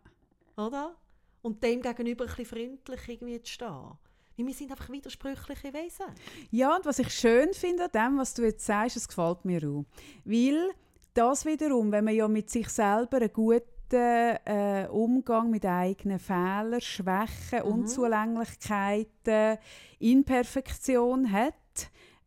B: oder? Und dem gegenüber ein bisschen freundlich irgendwie zu stehen. Weil wir sind einfach widersprüchliche Wesen.
A: Ja, und was ich schön finde an dem, was du jetzt sagst, es gefällt mir auch. Weil das wiederum, wenn man ja mit sich selber einen guten äh, Umgang mit eigenen Fehlern, Schwächen,
B: Mhm.
A: Unzulänglichkeiten, Imperfektion hat,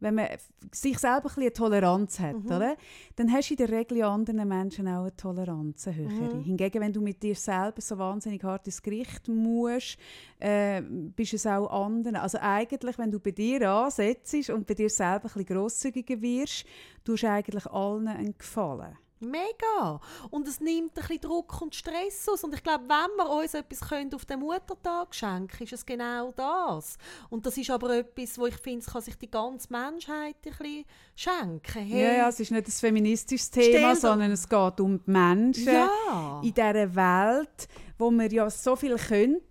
A: wenn man sich selber ein bisschen eine Toleranz hat,
B: Mhm.
A: oder? dann hast du in der Regel anderen Menschen auch eine Toleranz, eine höhere.
B: Mhm.
A: Hingegen, wenn du mit dir selber so wahnsinnig hart ins Gericht musst, äh, bist es auch anderen. Also eigentlich, wenn du bei dir ansetzt und bei dir selber ein bisschen grosszügiger wirst, tust du eigentlich allen einen Gefallen.
B: Mega! Und es nimmt ein bisschen Druck und Stress aus. Und ich glaube, wenn wir uns etwas können auf den Muttertag schenken ist es genau das. Und das ist aber etwas, wo ich finde, es kann sich die ganze Menschheit ein bisschen schenken. Hey,
A: Ja, ja, es ist nicht ein feministisches Thema, sondern es geht um die Menschen
B: ja.
A: in dieser Welt, wo wir ja so viel könnten,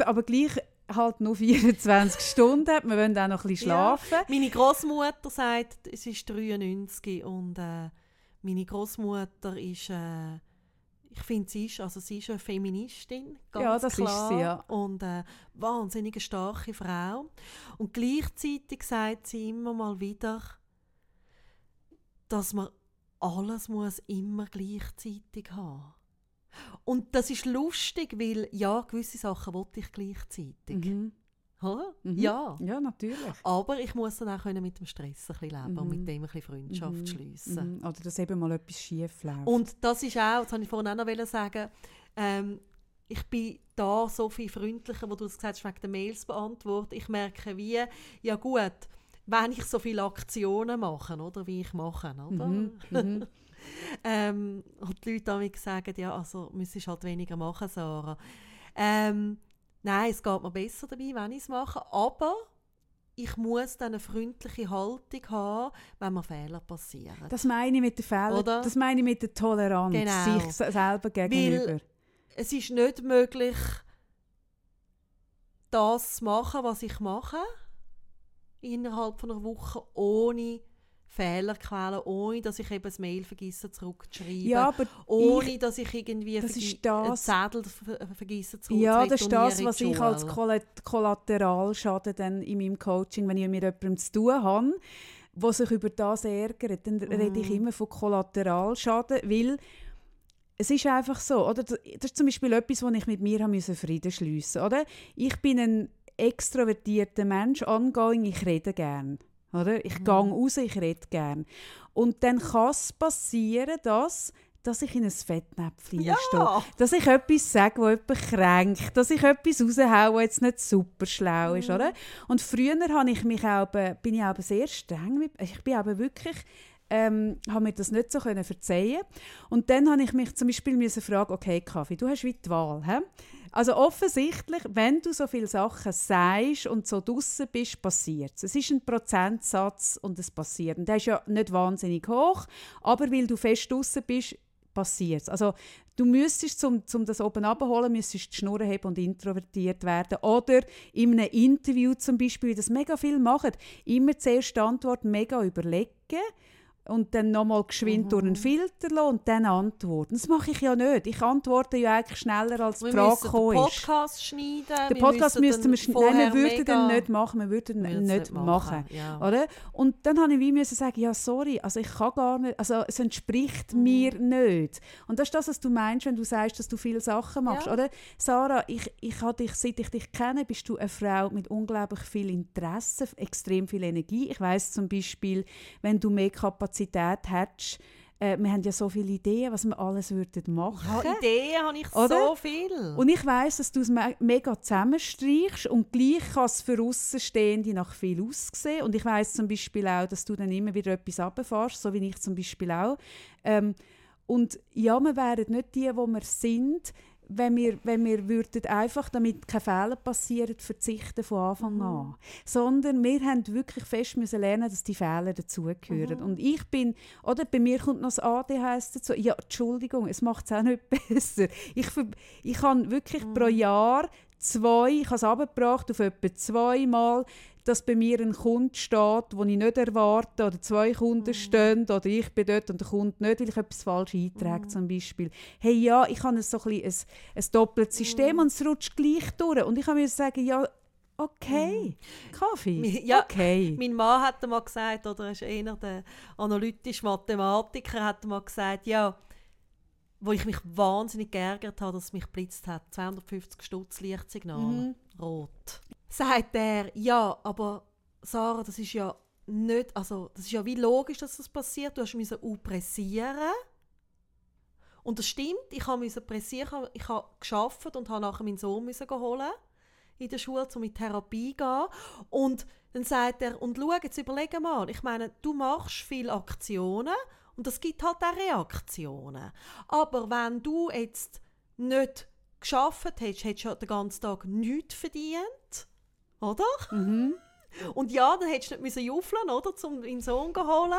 A: aber gleich halt nur 24 Stunden hat. Wir wollen auch noch ein bisschen
B: Ja.
A: schlafen.
B: Meine Großmutter sagt, es ist 93 und äh, meine Großmutter ist, äh, ich finde, sie ist, also sie ist eine Feministin, ganz
A: Ja, das ist
B: klar.
A: sie, ja.
B: Und äh, wahnsinnig eine starke Frau. Und gleichzeitig sagt sie immer mal wieder, dass man alles muss immer gleichzeitig haben. Und das ist lustig, weil ja, gewisse Sachen wollte ich gleichzeitig.
A: Mhm. Mhm.
B: Ja.
A: Ja, natürlich.
B: Aber ich muss dann auch können mit dem Stress ein bisschen leben und
A: Mhm.
B: mit dem ein bisschen Freundschaft
A: Mhm.
B: schliessen.
A: Mhm. Oder dass eben mal etwas schief läuft.
B: Und das ist auch, das wollte ich vorhin auch noch sagen, ähm, ich bin da so viel freundlicher, wo du es gesagt hast, wegen den Mails beantworten. Ich merke wie, ja gut, wenn ich so viele Aktionen mache, oder, wie ich mache, oder?
A: Mhm. Mhm.
B: ähm, und die Leute damit sagen, ja, also müsstest halt weniger machen, Sarah. Ähm, nein, es geht mir besser dabei, wenn ich es mache, aber ich muss dann eine freundliche Haltung haben, wenn mir Fehler passieren.
A: Das meine ich mit der Fehler,
B: Oder?
A: das meine ich mit der Toleranz
B: Genau.
A: sich se- selber gegenüber.
B: es ist nicht möglich, das zu machen, was ich mache, innerhalb von einer Woche, ohne Fehlerquellen, ohne dass ich eben das Mail vergesse zurückzuschreiben.
A: ja,
B: ohne dass ich irgendwie
A: das ist das-
B: einen Zettel ver vergesse zu
A: ja, das ist das, was ich als Kollateralschaden dann in meinem Coaching, wenn ich mit jemandem zu tun habe, der sich über das ärgert, dann rede ich
B: Mhm.
A: immer von Kollateralschaden, weil es ist einfach so, oder? Das das ist zum Beispiel etwas, wo ich mit mir haben müssen Frieden schliessen oder? Ich bin ein extrovertierter Mensch, ongoing, ich rede gern. Oder? Ich
B: Mhm.
A: gehe raus, ich rede gern. Und dann kann es passieren, dass, dass ich in ein Fettnäpfchen
B: Ja.
A: stehe. Dass ich etwas sage, das jemanden kränkt. Dass ich etwas raushaue, das jetzt nicht super schlau ist.
B: Mhm.
A: Oder? Und früher habe ich mich auch, bin ich auch sehr streng. mit- Ich bin aber wirklich ähm, habe mir das nicht so können verzeihen und dann habe ich mich zum Beispiel müssen fragen okay Kaffee du hast wie die Wahl hä? Also offensichtlich wenn du so viele Sachen sagst und so draussen bist passiert es ist ein Prozentsatz und es passiert. Und der ist ja nicht wahnsinnig hoch aber weil du fest draussen bist passiert Also du müsstest, um, um das oben abzuholen, müsstest die Schnur haben und introvertiert werden. Oder in einem Interview zum Beispiel, das mega viel machen, immer zuerst die Antwort mega überlegen und dann nochmal geschwind mhm. durch einen Filter lassen und dann antworten. Das mache ich ja nicht. Ich antworte ja eigentlich schneller, als die Frage gekommen
B: ist. den Podcast schneiden.
A: Den Podcast müssten wir schneiden. Nein, wir würden den nicht machen. Wir würden ihn nicht machen. machen ja. oder? Und dann habe ich wie müssen sagen, ja sorry, also ich kann gar nicht, also es entspricht mhm. mir nicht. Und das ist das, was du meinst, wenn du sagst, dass du viele Sachen machst, ja. oder? Sarah, ich, ich habe dich, seit ich dich kenne, bist du eine Frau mit unglaublich viel Interesse, extrem viel Energie. Ich weiß zum Beispiel, wenn du mehr Kapazität Kapazität hättest, äh, wir haben ja so viele Ideen, was wir alles würden machen
B: Ja, Ideen habe ich Oder? so viel.
A: Und ich weiß, dass du es me mega zusammenstreichst und gleich kann es für Außenstehende nach viel aussehen. Und ich weiß zum Beispiel auch, dass du dann immer wieder etwas runterfährst, so wie ich zum Beispiel auch. Ähm, und ja, wir wären nicht die, wo wir sind, wenn wir, wenn wir würden einfach, damit keine Fehler passieren, verzichten von Anfang mhm. an. Sondern wir haben wirklich fest müssen lernen, dass die Fehler dazugehören. Mhm. Und ich bin, oder bei mir kommt noch das ADHS dazu. Ja, Entschuldigung, es macht es auch nicht besser. Ich, ich habe wirklich mhm. pro Jahr zwei, ich habe es abgebracht auf etwa zweimal dass bei mir ein Kunde steht, den ich nicht erwarte, oder zwei Kunden mm. stehen, oder ich bin dort und der Kunde nicht, weil ich etwas falsch eintrage mm. zum Beispiel. Hey, ja, ich habe so ein, ein, ein doppeltes System mm. und es rutscht gleich durch. Und ich habe sagen, ja, Okay, mm. Kaffee. Ja, okay.
B: Mein Mann hat mal gesagt, oder er ist einer der analytische Mathematiker, hat mal gesagt, ja, wo ich mich wahnsinnig geärgert habe, dass es mich blitzt hat. 250 Stutz Lichtsignal, mhm. rot sagt er, ja, aber Sarah, das ist ja nicht, also das ist ja wie logisch, dass das passiert. Du hast müssen pressieren. Und das stimmt, ich musste pressieren, ich habe geschafft und habe nachher meinen Sohn müssen holen in der Schule, um in Therapie zu gehen. Und dann sagt er, und schau, jetzt überlege mal, ich meine, du machst viele Aktionen und es gibt halt auch Reaktionen. Aber wenn du jetzt nicht geschafft hättest, hättest du den ganzen Tag nichts verdient. Oder? Mhm. Und ja, dann hättest du nicht juffeln oder, um deinen Sohn zu holen.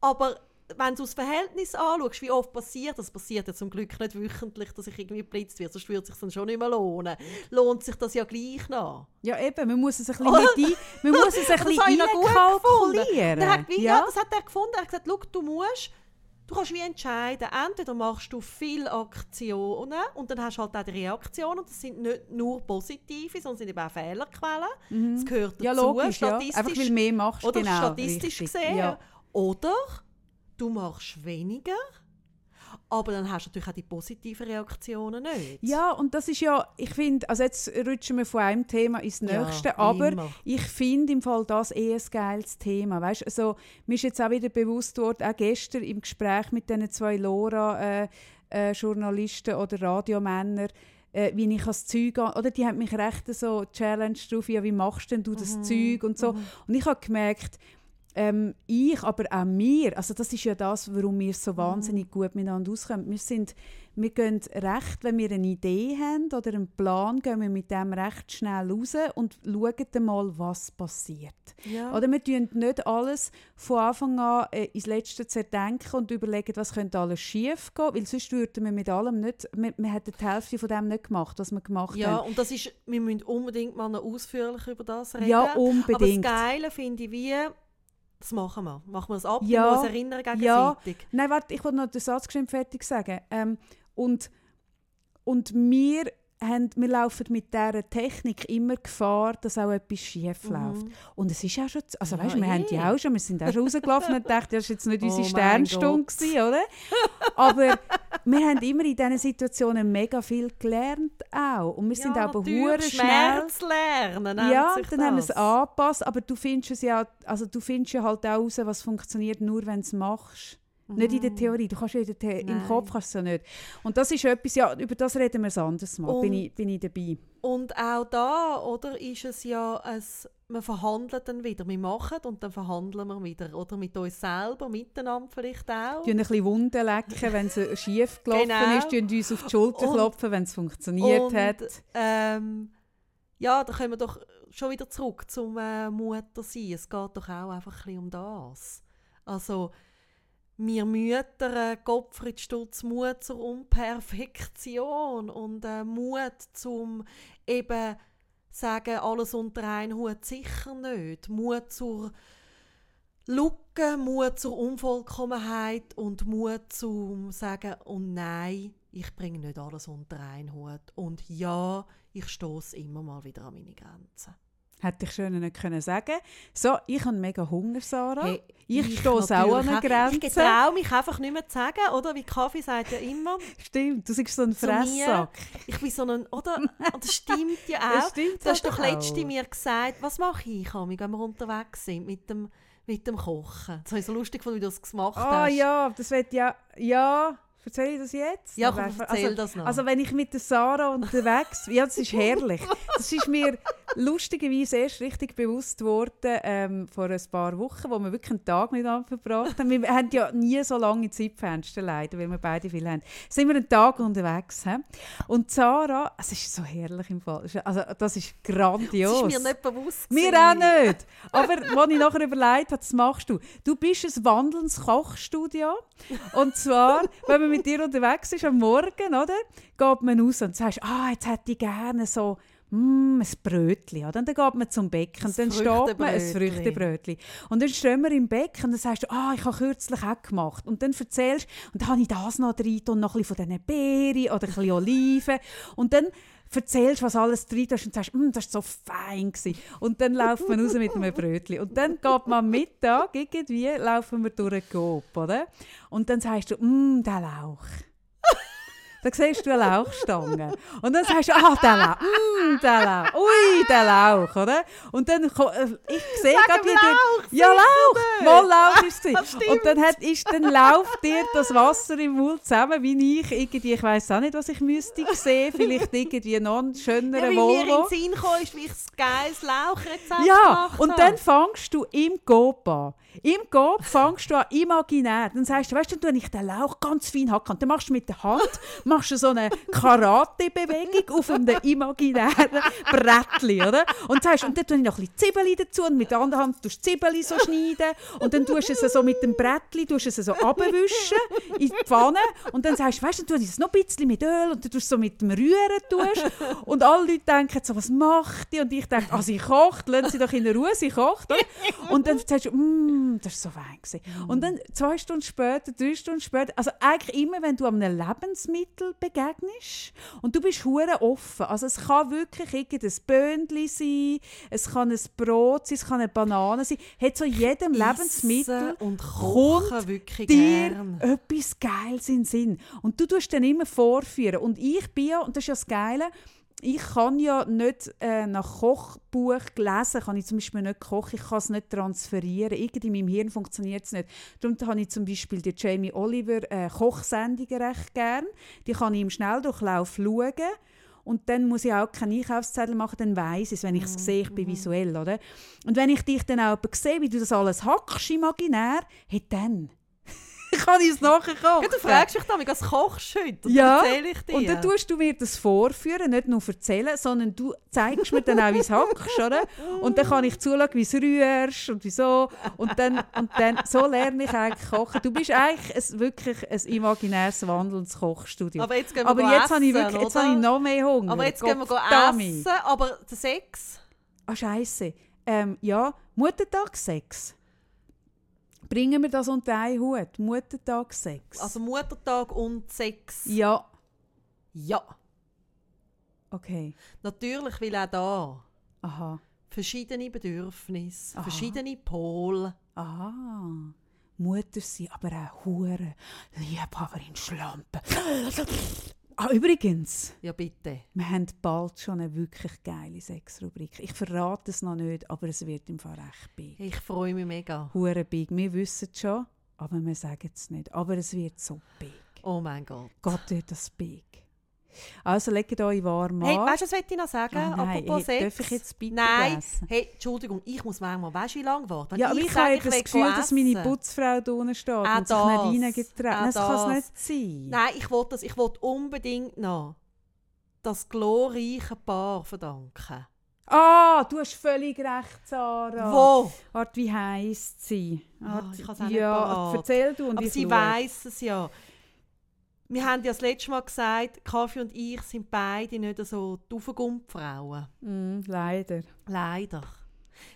B: Aber wenn du das Verhältnis anschaust, wie oft passiert, das passiert ja zum Glück nicht wöchentlich, dass ich irgendwie geblitzt werde, sonst würde es sich dann schon nicht mehr lohnen. Lohnt sich das ja gleich noch.
A: Ja eben, man muss es ein bisschen, mit ein, man muss es ein bisschen
B: einkalkulieren. Ja. ja, das hat er gefunden. Er hat gesagt, du musst Du kannst wie entscheiden, entweder machst du viele Aktionen und dann hast du halt auch die Reaktionen. Das sind nicht nur positive, sondern sind eben auch Fehlerquellen. Mhm. Das gehört dazu,
A: ja, logisch, statistisch. Ja. Einfach weil mehr machst,
B: oder
A: genau,
B: statistisch
A: richtig.
B: gesehen. Ja. Oder du machst weniger aber dann hast du natürlich auch die positiven Reaktionen nicht.
A: Ja, und das ist ja, ich finde, also jetzt rutschen wir von einem Thema ins nächste, ja, aber immer. ich finde im Fall das eh ein geiles Thema. Weißt? Also, mir ist jetzt auch wieder bewusst worden, auch gestern im Gespräch mit diesen zwei Lora-Journalisten äh, äh, oder Radiomännern, äh, wie ich das Zeug oder die haben mich recht so challenged drauf, ja, wie machst denn du das mhm. Zeug und so. Mhm. Und ich habe gemerkt, ähm, ich, aber auch wir, also das ist ja das, warum wir so wahnsinnig mhm. gut miteinander auskommen. Wir, sind, wir gehen recht, wenn wir eine Idee haben oder einen Plan, gehen wir mit dem recht schnell raus und schauen mal, was passiert. Ja. Oder wir tun nicht alles von Anfang an äh, ins Letzte zerdenken und überlegen, was könnte alles schief gehen, weil sonst würden wir mit allem nicht, wir, wir hätten die Hälfte von dem nicht gemacht, was wir gemacht
B: ja,
A: haben.
B: Ja, und das ist, wir müssen unbedingt mal noch ausführlich über das reden.
A: Ja, unbedingt.
B: Aber das Geile finde ich, wie das machen wir. Machen wir das ab, ja, uns erinnern gegenseitig. Ja.
A: Nein, warte, ich wollte noch den Satz fertig sagen. Ähm, und, und wir haben, wir laufen mit dieser Technik immer Gefahr, dass auch etwas schief mhm. läuft. Mhm. Und es ist auch schon, also ja, weißt, wir haben die auch schon, wir sind auch schon rausgelaufen und dachten, das war jetzt nicht oh unsere Sternstunde, gewesen, oder? Aber wir haben immer in diesen Situationen mega viel gelernt auch. Und wir ja, sind aber hure schnell...
B: lernen,
A: Ja, dann das. haben wir es angepasst, aber du findest es ja, also du findest ja halt auch raus, was funktioniert, nur wenn du es machst. Mhm. Nicht in der Theorie. Du kannst ja in der im Kopf kannst du ja nicht. Und das ist etwas, ja, über das reden wir ein anderes Mal. Und, bin, ich, bin ich dabei.
B: Und auch da, oder, ist es ja, ein, wir verhandeln dann wieder. Wir machen und dann verhandeln wir wieder. Oder mit uns selber, miteinander vielleicht auch.
A: Wir ein bisschen Wunden lecken, wenn es schief gelaufen genau. ist. Wir uns auf die Schulter und, klopfen, wenn es funktioniert und, hat.
B: Ähm, ja, da kommen wir doch schon wieder zurück zum äh, Mutter sein. Es geht doch auch einfach ein bisschen um das. Also, wir Mütter äh, Gottfried Stutz Mut zur Unperfektion und äh, Mut zum eben sagen, alles unter einen Hut sicher nicht. Mut zur Lücke, Mut zur Unvollkommenheit und Mut zum sagen, und nein, ich bringe nicht alles unter einen Hut. Und ja, ich stoße immer mal wieder an meine Grenzen.
A: Hätte ich schön nicht können sagen So, ich habe mega Hunger, Sarah.
B: Hey,
A: ich
B: ich
A: stoße auch an eine Grenze.
B: Ich traue mich einfach nicht mehr zu sagen, oder? Wie Kaffee sagt ja immer.
A: Stimmt, du bist so ein. Fresssack.
B: Ich bin so ein, oder? Und das stimmt ja
A: Das
B: auch.
A: stimmt
B: Du hast doch letzte mir gesagt, was mache ich, Ami, wenn wir unterwegs sind mit dem, mit dem Kochen. Das habe ich so lustig gefunden, wie du das gemacht
A: Ah
B: hast.
A: ja, das wird ja... Ja, erzähle ich das jetzt?
B: Ja, komm, erzähl
A: also,
B: das noch.
A: Also wenn ich mit der Sarah unterwegs... ja, das ist herrlich. Das ist mir lustigerweise erst richtig bewusst geworden ähm, vor ein paar Wochen, wo wir wirklich einen Tag miteinander verbracht haben. Wir haben ja nie so lange Zeitfenster leider, weil wir beide viel haben. Sind wir einen Tag unterwegs. He? Und Sarah, es ist so herrlich im Fall. Also das ist grandios.
B: das ist mir nicht bewusst. Gewesen.
A: auch nicht. Aber was ich nachher überlegt habe, das machst du. Du bist ein wandelndes Kochstudio. Und zwar, wenn man mit dir unterwegs ist am Morgen, oder, geht man raus und sagst, ah, jetzt hätte ich gerne so mm, ein Brötchen. Oder? Und dann geht man zum Becken und dann steht man ein
B: Früchtebrötli.
A: Früchtebrötchen. Und dann stehen wir im Becken und dann sagst du, ah, ich habe kürzlich auch gemacht. Und dann erzählst du, und dann habe ich das noch drin und noch ein bisschen von diesen Beeren oder ein bisschen Oliven. Und dann erzählst, was alles drin ist und sagst, «Mm, das war so fein. Gewesen. Und dann laufen wir raus mit einem Brötchen. Und dann geht man am Mittag, irgendwie, laufen wir durch den Coop, oder? Und dann sagst du, «Mm, der Lauch. Dann siehst du eine Lauchstange. Und dann sagst du, ah, der Lauch, mm, der Lauch, ui, der Lauch, oder? Und dann, äh, ich sehe gerade, wie
B: Lauch,
A: du... Ja, Lauch, mal Lauch ist es. Und dann, hat, ist, dann läuft dir das Wasser im Mund zusammen, wie ich irgendwie, ich weiß auch nicht, was ich müsste sehen, vielleicht irgendwie noch einen
B: Ja,
A: schöneren
B: wie mir in den Sinn kam, ist, wie ich das geiles Lauchrezept
A: Ja, und dann fängst du im Coop an. Im Coop fängst du an imaginär. Dann sagst du, weißt du, dann ich den Lauch ganz fein hacken. Dann machst du mit der Hand machst du so eine Karate-Bewegung auf einem imaginären Brettli, oder? Und sagst, und dann tue ich noch ein bisschen Zwiebeln dazu und mit der anderen Hand tust du Zwiebeln so schneiden und dann tust du es so mit dem Brettli, tust es so abwischen in die Pfanne und dann sagst du, weißt du, dann tue ich es noch ein bisschen mit Öl und dann tust du so mit dem Rühren tust und alle Leute denken so, was macht die? Und ich denke, ah, sie kocht, lassen sie doch in Ruhe, sie kocht. Oder? Und dann sagst du, mm, das war so fein. gewesen. Und dann zwei Stunden später, drei Stunden später, also eigentlich immer, wenn du einem Lebensmittel begegnest und du bist hure offen. Also es kann wirklich irgendein Böhnchen sein, es kann ein Brot sein, es kann eine Banane sein. Hat so jedem Lebensmittel
B: und
A: kommt
B: wirklich
A: dir
B: gern.
A: etwas Geiles in den Sinn. Und du tust dann immer vorführen. Und ich bin ja, und das ist ja das Geile, ich kann ja nicht äh, nach Kochbuch lesen, kann ich zum Beispiel nicht kochen, ich kann es nicht transferieren. Irgendwie in meinem Hirn funktioniert es nicht. Darum habe ich zum Beispiel die Jamie Oliver äh, Kochsendungen recht gern. Die kann ich im Schnelldurchlauf schauen. Und dann muss ich auch keinen Einkaufszettel machen, dann weiss ich es, wenn ich es sehe, ich bin visuell, oder? Und wenn ich dich dann auch sehe, wie du das alles hackst imaginär, hey, dann kann ich es nachher kochen.
B: Ja, du fragst mich damit, was kochst du heute?
A: Ja. Und dann tust du mir das vorführen, nicht nur erzählen, sondern du zeigst mir dann auch, wie es hackst, oder? Und dann kann ich zuschauen, wie es rührst und wieso. Und dann, und dann, so lerne ich eigentlich kochen. Du bist eigentlich ein, wirklich ein imaginäres wandelndes Kochstudio.
B: aber jetzt gehen wir
A: Aber jetzt habe ich
B: essen,
A: wirklich, jetzt
B: oder?
A: habe ich noch mehr Hunger.
B: Aber jetzt gehen wir essen, aber der Sex...
A: Ah, Scheiße. Ähm, ja, Muttertagsex. Bringen wir das unter einen Hut? Muttertagsex.
B: Also Muttertag und Sex.
A: ja,
B: Ja.
A: okay.
B: Natürlich, weil auch da
A: Aha.
B: verschiedene Bedürfnisse,
A: Aha.
B: verschiedene Pole.
A: Aha. Mutter sein, aber auch Hure. Liebhaberin Schlampe. Ah, übrigens,
B: Ja, bitte.
A: wir haben bald schon eine wirklich geile Sexrubrik. Ich verrate es noch nicht, aber es wird im Fall recht big.
B: Ich freue mich mega.
A: Hure big. Wir wissen es schon, aber wir sagen es nicht. Aber es wird so big.
B: Oh mein Gott.
A: Gott wird das big. Also legt euch warm
B: Hey,
A: an.
B: weißt du, was wollte ich noch sagen?
A: Ah, nein,
B: Apropos
A: hey,
B: Sex.
A: darf ich jetzt bitte
B: Nein.
A: lesen?
B: Hey, Entschuldigung, ich muss manchmal, weißt du, wie lange warten?
A: Ja, ich,
B: sage,
A: habe ja das Gefühl,
B: go
A: dass meine
B: essen.
A: Putzfrau da unten steht
B: Auch
A: und sich
B: das.
A: nicht reingetraut.
B: Auch
A: Das kann es nicht sein.
B: Nein, ich wollte das, ich wollte unbedingt noch das glorreiche Paar verdanken.
A: Ah, du hast völlig recht, Sarah.
B: Wo?
A: Art, wie heisst sie?
B: Ah,
A: Art,
B: ich hab's auch nicht
A: ja,
B: parat.
A: erzähl du und
B: Aber
A: ich
B: sie weiß es ja. Wir haben ja das letzte Mal gesagt, Kaffee und ich sind beide nicht so die Aufgump-Frauen.
A: Mm, leider.
B: Leider.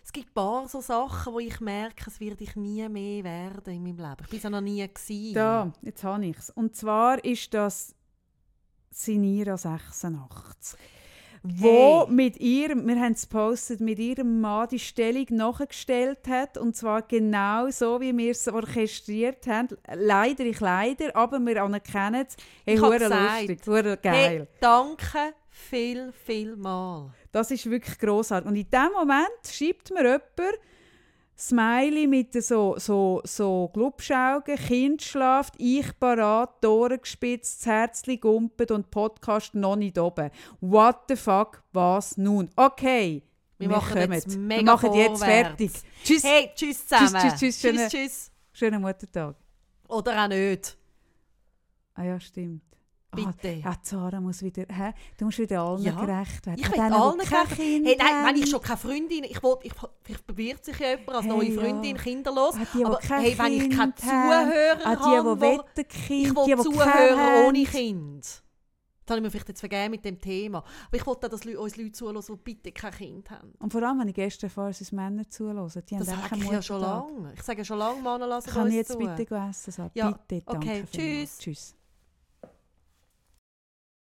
B: Es gibt ein paar so Sachen, wo ich merke, es werde ich nie mehr werden in meinem Leben. Ich bin es ja noch nie gewesen.
A: Da, jetzt habe ich es. Und zwar ist das Sinira 86. Wo
B: Hey.
A: mit ihrem, wir haben es gepostet, mit ihrem Mann die Stellung nachgestellt hat. Und zwar genau so, wie wir es orchestriert haben. Leider, ich leider, aber wir anerkennen es. Hey,
B: Ich
A: lustig, hure geil.
B: Hey, danke viel, viel mal.
A: Das ist wirklich grossartig. Und in dem Moment schreibt mir jemand Smiley mit so, so, so Glubschaugen, Kind schlaft, ich parat, Tore gespitzt, das Herzli gumpet und Podcast noch nicht oben. What the fuck, was nun? Okay,
B: Wir machen jetzt
A: kommen.
B: mega
A: Wir machen jetzt
B: vorwärts.
A: fertig. Tschüss,
B: Hey, tschüss zusammen.
A: tschüss, tschüss, schöne-
B: tschüss, tschüss.
A: schönen Muttertag.
B: Oder auch nicht.
A: Ah ja, stimmt.
B: Bitte.
A: Ah, ja, Zara muss wieder, hä? du musst wieder allen
B: Ja.
A: gerecht werden.
B: Ich will
A: die
B: allen gerecht- Hey, nein, wenn ich schon keine Freundin, ich will, ich, vielleicht bewirbt sich ja jemand als
A: Hey,
B: neue
A: ja.
B: Freundin, kinderlos.
A: Ah, die, die
B: aber hey, wenn ich keine. Zuhörer
A: Ah, die,
B: habe,
A: die wollen Kind,
B: ich
A: die,
B: will
A: die keinen
B: Zuhörer ohne Kind. Das habe ich mir vielleicht jetzt vergeben mit dem Thema. Aber ich wollte auch, dass uns Leute zuhören, die bitte kein Kind haben.
A: Und vor allem, wenn ich gestern erfahre, dass Männer zuhören. Die
B: Das sage ich ja schon lange. Ich sage ja schon lange, Männer lassen
A: Kann ich jetzt
B: zu.
A: bitte essen? So,
B: Ja,
A: bitte, danke
B: okay, tschüss.
A: Tschüss.